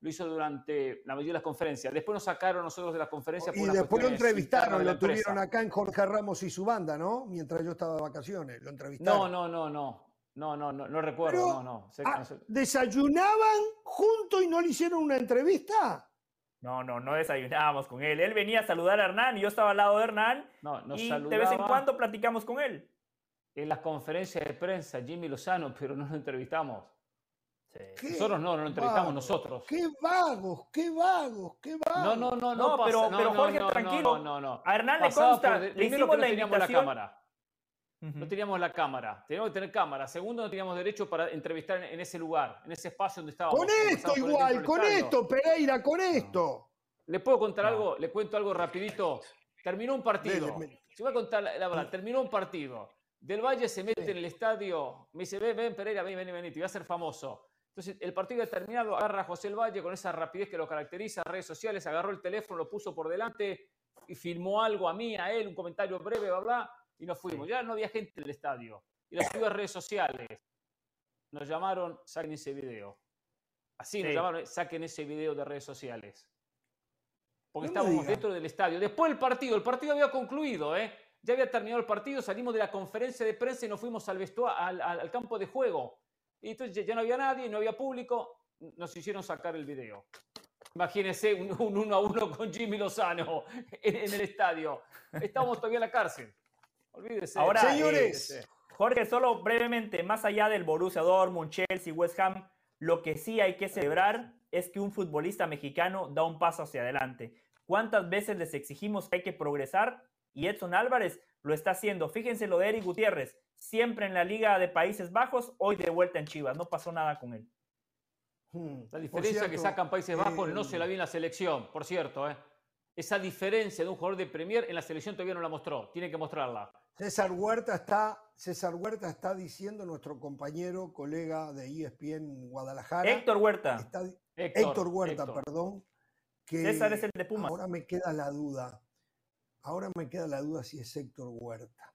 Lo hizo durante la mayoría de las conferencias. Después nos sacaron nosotros de las conferencias. y después lo entrevistaron, lo tuvieron acá en Jorge Ramos y su banda, ¿no? Mientras yo estaba de vacaciones, lo entrevistaron. No, no, no, no. No, no, no, no recuerdo, no, no. Ah, ¿Desayunaban juntos y no le hicieron una entrevista? No, no, no desayunábamos con él. Él venía a saludar a Hernán y yo estaba al lado de Hernán. No, nos y de vez en cuando platicamos con él. En las conferencias de prensa, Jimmy Lozano, pero no lo entrevistamos. Nosotros no, no lo entrevistamos nosotros. Qué vagos, qué vagos, qué vagos. No, no, no, no, pero, pero Jorge, tranquilo. No, no, A Hernán le consta, le hicimos la invitación. La cámara no teníamos la cámara. Teníamos que tener cámara. Segundo, no teníamos derecho para entrevistar en, ese lugar, en ese espacio donde estábamos. Con esto igual, con esto, Pereira, con esto. ¿Le puedo contar algo? Le cuento algo rapidito. Terminó un partido. Se voy a contar la, verdad. Terminó un partido. Del Valle se mete en el estadio. Me dice, ven, ven, Pereira, ven, ven, ven, te voy a ser famoso. Entonces, el partido ha terminado, agarra a José el Valle con esa rapidez que lo caracteriza, redes sociales, agarró el teléfono, lo puso por delante y filmó algo a mí, a él, un comentario breve, bla, bla, y nos fuimos. Ya no había gente en el estadio. Y las redes sociales nos llamaron, saquen ese video. Así nos llamaron, saquen ese video de redes sociales. Porque estábamos dentro del estadio. Después del partido, el partido había concluido, ¿eh? Ya había terminado el partido, salimos de la conferencia de prensa y nos fuimos al, al, al campo de juego. Y entonces ya no había nadie, no había público, nos hicieron sacar el video. Imagínense un, uno a uno con Jimmy Lozano en, el estadio. Estábamos todavía en la cárcel. Olvídese. Ahora, señores. Eh, Jorge, solo brevemente, más allá del Borussia Dortmund, Chelsea, West Ham, lo que sí hay que celebrar es que un futbolista mexicano da un paso hacia adelante. ¿Cuántas veces les exigimos que hay que progresar? Y Edson Álvarez lo está haciendo. Fíjense lo de Eric Gutiérrez siempre en la Liga de Países Bajos, hoy de vuelta en Chivas. No pasó nada con él. Hmm. La diferencia que sacan Países Bajos no se la vi en la selección, por cierto. ¿eh? Esa diferencia de un jugador de Premier en la selección todavía no la mostró. Tiene que mostrarla. César Huerta está, César Huerta está diciendo, nuestro compañero, colega de ESPN Guadalajara. Héctor Huerta. Héctor, Huerta, perdón. Que César es el de Pumas. Ahora me queda la duda. Ahora me queda la duda si es Héctor Huerta.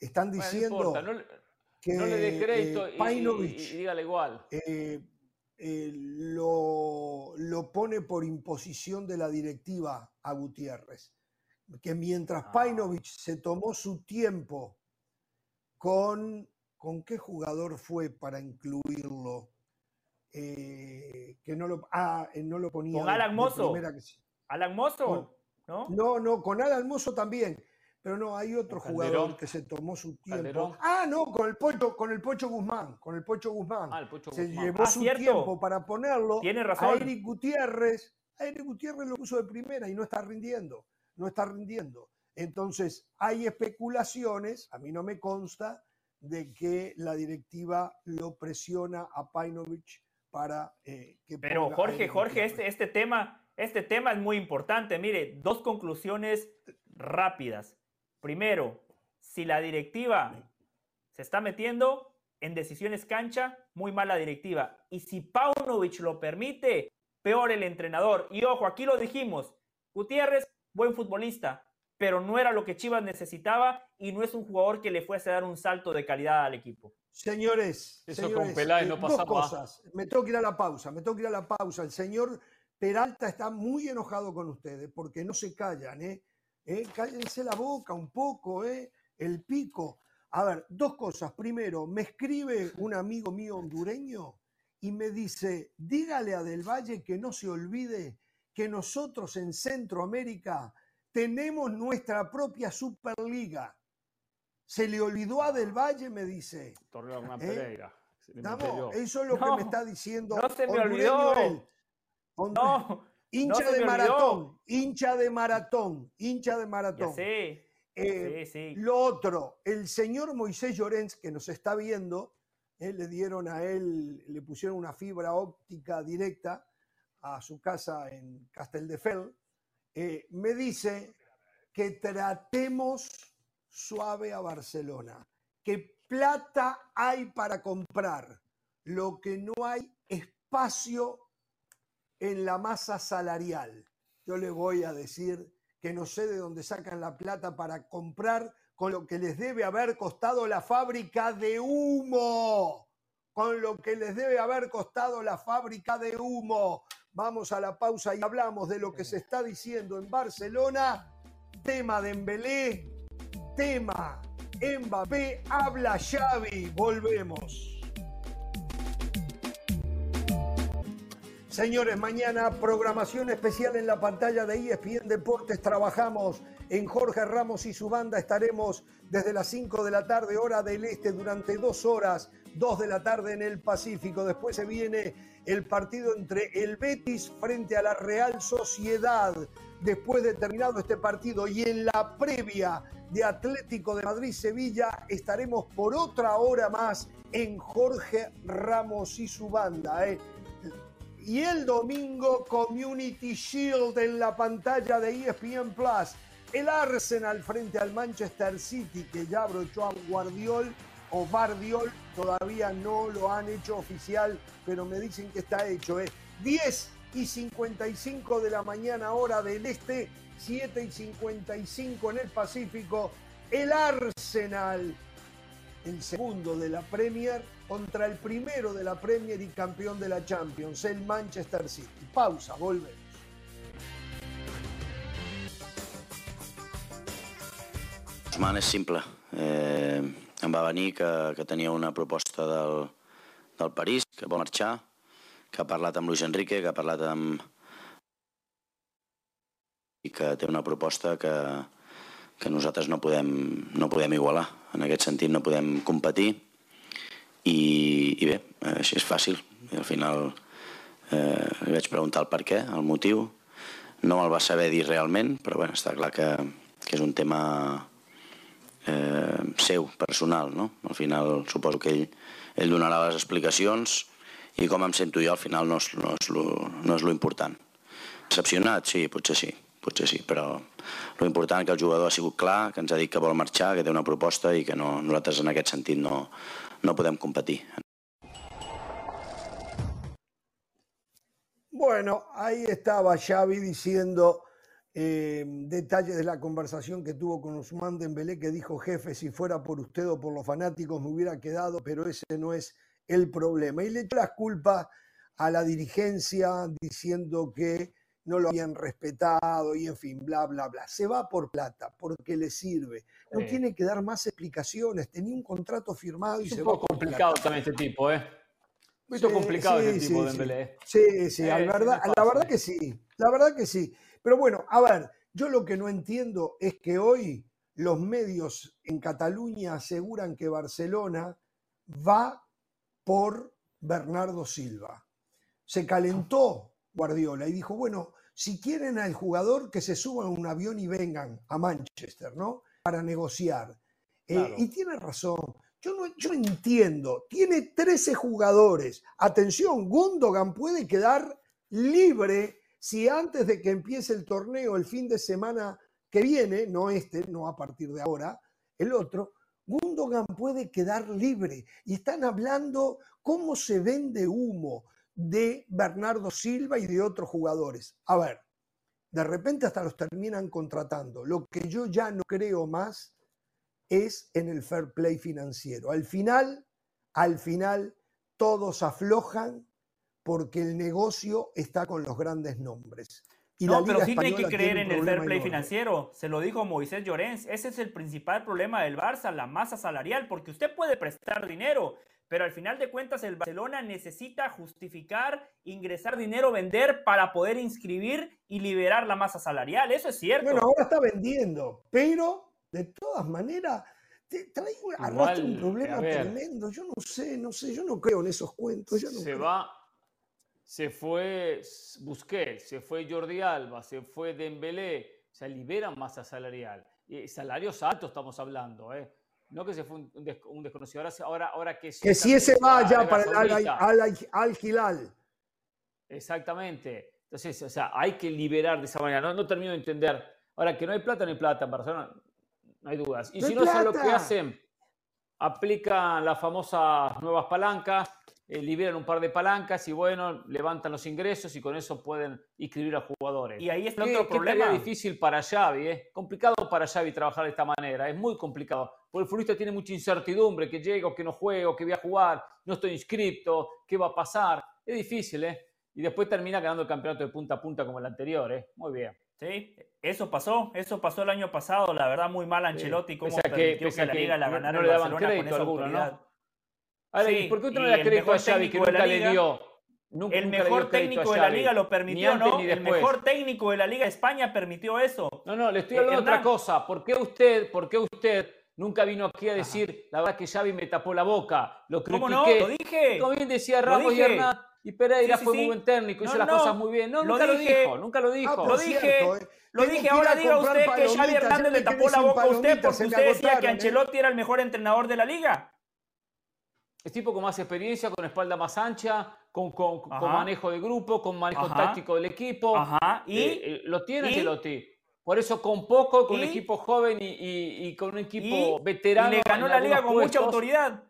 Están diciendo que no le dé crédito y, dígale igual. Eh, eh, lo, lo, pone por imposición de la directiva a Gutiérrez. Que mientras ah. se tomó su tiempo con. ¿Con qué jugador fue para incluirlo? Eh, que no lo, ah, no lo ponía. Con Alan Mozo. Alan Mozo, ¿no? No, no, con Alan Mozo también. Pero no, hay otro jugador que se tomó su tiempo. Ah, no, con el Pocho, con el Pocho Guzmán, con el Pocho Guzmán. Ah, se llevó ah, su tiempo para ponerlo. Tiene razón. A Eric Gutiérrez, a Eric Gutiérrez lo puso de primera y no está rindiendo, no está rindiendo. Entonces, hay especulaciones, a mí no me consta, de que la directiva lo presiona a Painovich para eh, que Pero Jorge, Jorge, este, este tema, este tema es muy importante. Mire, dos conclusiones rápidas. Primero, si la directiva se está metiendo en decisiones cancha, muy mala directiva. Y si Paunovic lo permite, peor el entrenador. Y ojo, aquí lo dijimos, Gutiérrez, buen futbolista, pero no era lo que Chivas necesitaba y no es un jugador que le fuese a dar un salto de calidad al equipo. Señores, Eso con Peláez no eh, dos cosas. Me tengo que ir a la pausa, me tengo que ir a la pausa. El señor Peralta está muy enojado con ustedes porque no se callan, ¿eh? ¿Eh? cállense la boca un poco, ¿eh? el pico. A ver, dos cosas. Primero, me escribe un amigo mío hondureño y me dice, dígale a Del Valle que no se olvide que nosotros en Centroamérica tenemos nuestra propia Superliga. Se le olvidó a Del Valle, me dice. Torreón ¿Eh? Pereira. eso es lo que me está diciendo. No se me olvidó. No, Hincha de maratón, hincha de maratón, hincha de maratón. Sí, eh, sí, Lo otro, el señor Moisés Llorens, que nos está viendo, eh, le dieron a él, le pusieron una fibra óptica directa a su casa en Casteldefels, eh, me dice que tratemos suave a Barcelona, que plata hay para comprar, lo que no hay espacio en la masa salarial. Yo le voy a decir que no sé de dónde sacan la plata para comprar con lo que les debe haber costado la fábrica de humo, con lo que les debe haber costado la fábrica de humo. Vamos a la pausa y hablamos de lo que se está diciendo en Barcelona. Tema de Embelé, tema Mbappé, habla Xavi. Volvemos. Señores, mañana programación especial en la pantalla de ESPN Deportes. Trabajamos en Jorge Ramos y su banda. Estaremos desde las 5 de la tarde, hora del este, durante dos horas, 2 de la tarde en el Pacífico. Después se viene el partido entre el Betis frente a la Real Sociedad. Después de terminado este partido y en la previa de Atlético de Madrid-Sevilla. Estaremos por otra hora más en Jorge Ramos y su banda. ¿eh? Y el domingo, Community Shield en la pantalla de ESPN Plus. El Arsenal frente al Manchester City, que ya brochó a Guardiol o Bardiol, todavía no lo han hecho oficial, pero me dicen que está hecho. ¿eh? 10 y 55 de la mañana, hora del este, 7 y 55 en el Pacífico. El Arsenal, el segundo de la Premier, contra el primero de la Premier y campeón de la Champions, el Manchester City. Pausa, volvemos. Usman és simple. Eh, em va venir que, que tenia una proposta del, del París, que vol marxar, que ha parlat amb Luis Enrique, que ha parlat amb... i que té una proposta que, que nosaltres no podem, no podem igualar. En aquest sentit no podem competir i, i bé, així és fàcil. I al final eh, li vaig preguntar el per què, el motiu. No me'l va saber dir realment, però bueno, està clar que, que és un tema eh, seu, personal. No? Al final suposo que ell, ell donarà les explicacions i com em sento jo al final no és, no és, lo, no és lo important. Decepcionat? Sí, potser sí, potser sí, però lo important que el jugador ha sigut clar, que ens ha dit que vol marxar, que té una proposta i que no, nosaltres en aquest sentit no, no podem competir. Bueno, ahí estaba Xavi diciendo eh, detalles de la conversación que tuvo con Usman Dembélé, que dijo, jefe, si fuera por usted o por los fanáticos me hubiera quedado, pero ese no es el problema. Y le echó las culpas a la dirigencia diciendo que no lo habían respetado y en fin, bla, bla, bla. Se va por plata, porque le sirve. No Sí. tiene que dar más explicaciones. Tenía un contrato firmado y Es se un va poco por complicado plata. también este tipo, ¿eh? Un Sí, complicado sí, este sí, tipo de sí. Dembélé. Sí, sí, la Eh, verdad, sí, no es la verdad que sí, la verdad que sí. Pero bueno, a ver, yo lo que no entiendo es que hoy los medios en Cataluña aseguran que Barcelona va por Bernardo Silva. Se calentó Guardiola y dijo, bueno, si quieren al jugador que se suban a un avión y vengan a Manchester, ¿no? Para negociar. Eh, y tiene razón. Yo no, yo entiendo. Tiene 13 jugadores. Atención, Gundogan puede quedar libre si antes de que empiece el torneo el fin de semana que viene, no este, no a partir de ahora, el otro, Gundogan puede quedar libre. Y están hablando cómo se vende humo de Bernardo Silva y de otros jugadores. A ver, de repente hasta los terminan contratando. Lo que yo ya no creo más es en el fair play financiero. Al final, al final, todos aflojan porque el negocio está con los grandes nombres. Y No, pero sí tiene que creer tiene en el fair play enorme. financiero. Se lo dijo Moisés Llorens. Ese es el principal problema del Barça, la masa salarial, porque usted puede prestar dinero, pero al final de cuentas el Barcelona necesita justificar, ingresar dinero, vender para poder inscribir y liberar la masa salarial. Eso es cierto. Bueno, ahora está vendiendo, pero de todas maneras te trae un, arrastra un problema tremendo. Yo no sé, no sé, yo no creo en esos cuentos. Yo no se creo. va, se fue Busquets, se fue Jordi Alba, se fue Dembélé, o sea, liberan masa salarial. Y salarios altos estamos hablando, ¿eh? No que se fue un, un des- un desconocido, ahora, ahora, ahora que sí Que si ese se va a ya Arabia para el Al, Saudita. Al- Al Hilal. Exactamente. Entonces, o sea, hay que liberar de esa manera. No, no termino de entender. Ahora, que no hay plata, no hay plata en Barcelona, no hay dudas. Y ¡No si no saben lo que plata! hacen, aplican las famosas nuevas palancas, eh, liberan un par de palancas y bueno, levantan los ingresos y con eso pueden inscribir a jugadores. Y ahí está ¿Qué, otro problema. difícil para Xavi, ¿eh? Complicado para Xavi trabajar de esta manera, es muy complicado. Porque el futbolista tiene mucha incertidumbre, que llega o que no juega, o que voy a jugar, no estoy inscripto, qué va a pasar. Es difícil, ¿eh? Y después termina ganando el campeonato de punta a punta como el anterior, ¿eh? Muy bien. Sí, eso pasó, eso pasó el año pasado, la verdad muy mal Ancelotti, cómo Pese que- permitió que, a la que liga la no- ganara no le daban Barcelona con esa alguno, ¿no? autoridad. Ahora, Sí, ¿y por qué usted no le da crédito a Xavi que nunca le dio? Nunca, El nunca mejor técnico de la liga lo permitió, antes ¿no? El mejor técnico de la Liga de España permitió eso. No, no, le estoy Eh, hablando de otra cosa. ¿Por qué usted, por qué usted nunca vino aquí a decir, la verdad que Xavi me tapó la boca, lo critiqué? ¿Cómo no? Lo dije. Como bien decía Ramos y. Hernán, Y Pereira Sí, sí, fue sí. muy buen técnico, hizo No, las no, cosas muy bien. No, lo nunca lo dije. dijo, nunca lo dijo. Ah, por Lo dije, cierto, eh. Lo Tengo dije, ahora a diga usted que Xavi Hernández ya le tapó la boca a usted porque usted decía que ¿eh? Ancelotti era el mejor entrenador de la liga. Es tipo con más experiencia, con espalda más ancha, con, con- manejo de grupo, con manejo Ajá. táctico del equipo. Ajá, y- Eh, eh, lo tiene y- Ancelotti. Por eso con poco, con un y- equipo joven y, y- y con un equipo Y, veterano. y le ganó la liga con mucha autoridad.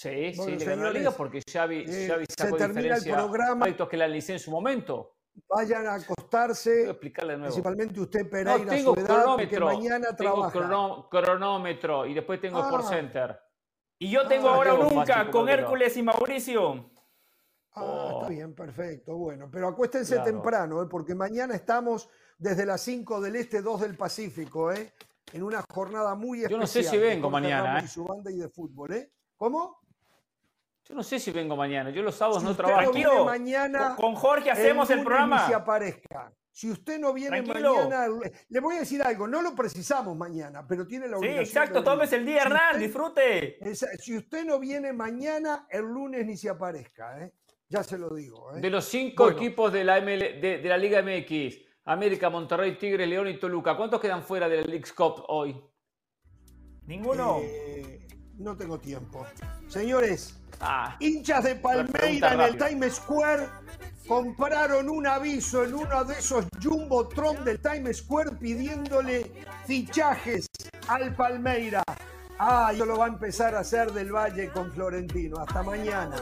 Sí, Bueno, sí, le ganó la liga porque Xavi, eh, Xavi se sacó termina el programa. que le analicé en su momento. Vayan a Voy a acostarse, explicarle de nuevo. principalmente usted, No, Pereira, a tengo su edad, porque cronómetro. mañana tengo trabaja. crono- cronómetro y después tengo Ah. Sport Center. Y yo tengo Ah, ahora fácil nunca con no. Hércules y Mauricio. Ah, Oh. está bien, perfecto. Bueno, pero acuéstense Claro. temprano, ¿eh? porque mañana estamos desde las 5 del Este, 2 del Pacífico, ¿eh? en una jornada muy especial. Yo no sé si vengo mañana, ¿eh? Y su banda y de fútbol, ¿eh? ¿Cómo? Yo no sé si vengo mañana. Yo los sábados Si no usted trabajo. no Tranquilo, mañana, Con Jorge hacemos el, lunes programa. ni se aparezca. Si usted no viene Tranquilo. mañana, le voy a decir algo, no lo precisamos mañana, pero tiene la Sí, obligación. exacto, de venir. tómese el día, Si Hernán, usted- disfrute. Si usted no viene mañana, el lunes ni se aparezca, ¿eh? Ya se lo digo. ¿eh? De los cinco Bueno. equipos de la, ML de, de la Liga MX, América, Monterrey, Tigres, León y Toluca, ¿cuántos quedan fuera del League Cup hoy? Ninguno. Eh, no tengo tiempo. Señores, Ah, hinchas de Palmeira en el. Times Square compraron un aviso en uno de esos Jumbotron del Times Square pidiéndole fichajes al Palmeira. Ah, yo lo va a empezar a hacer del Valle con Florentino. Hasta mañana.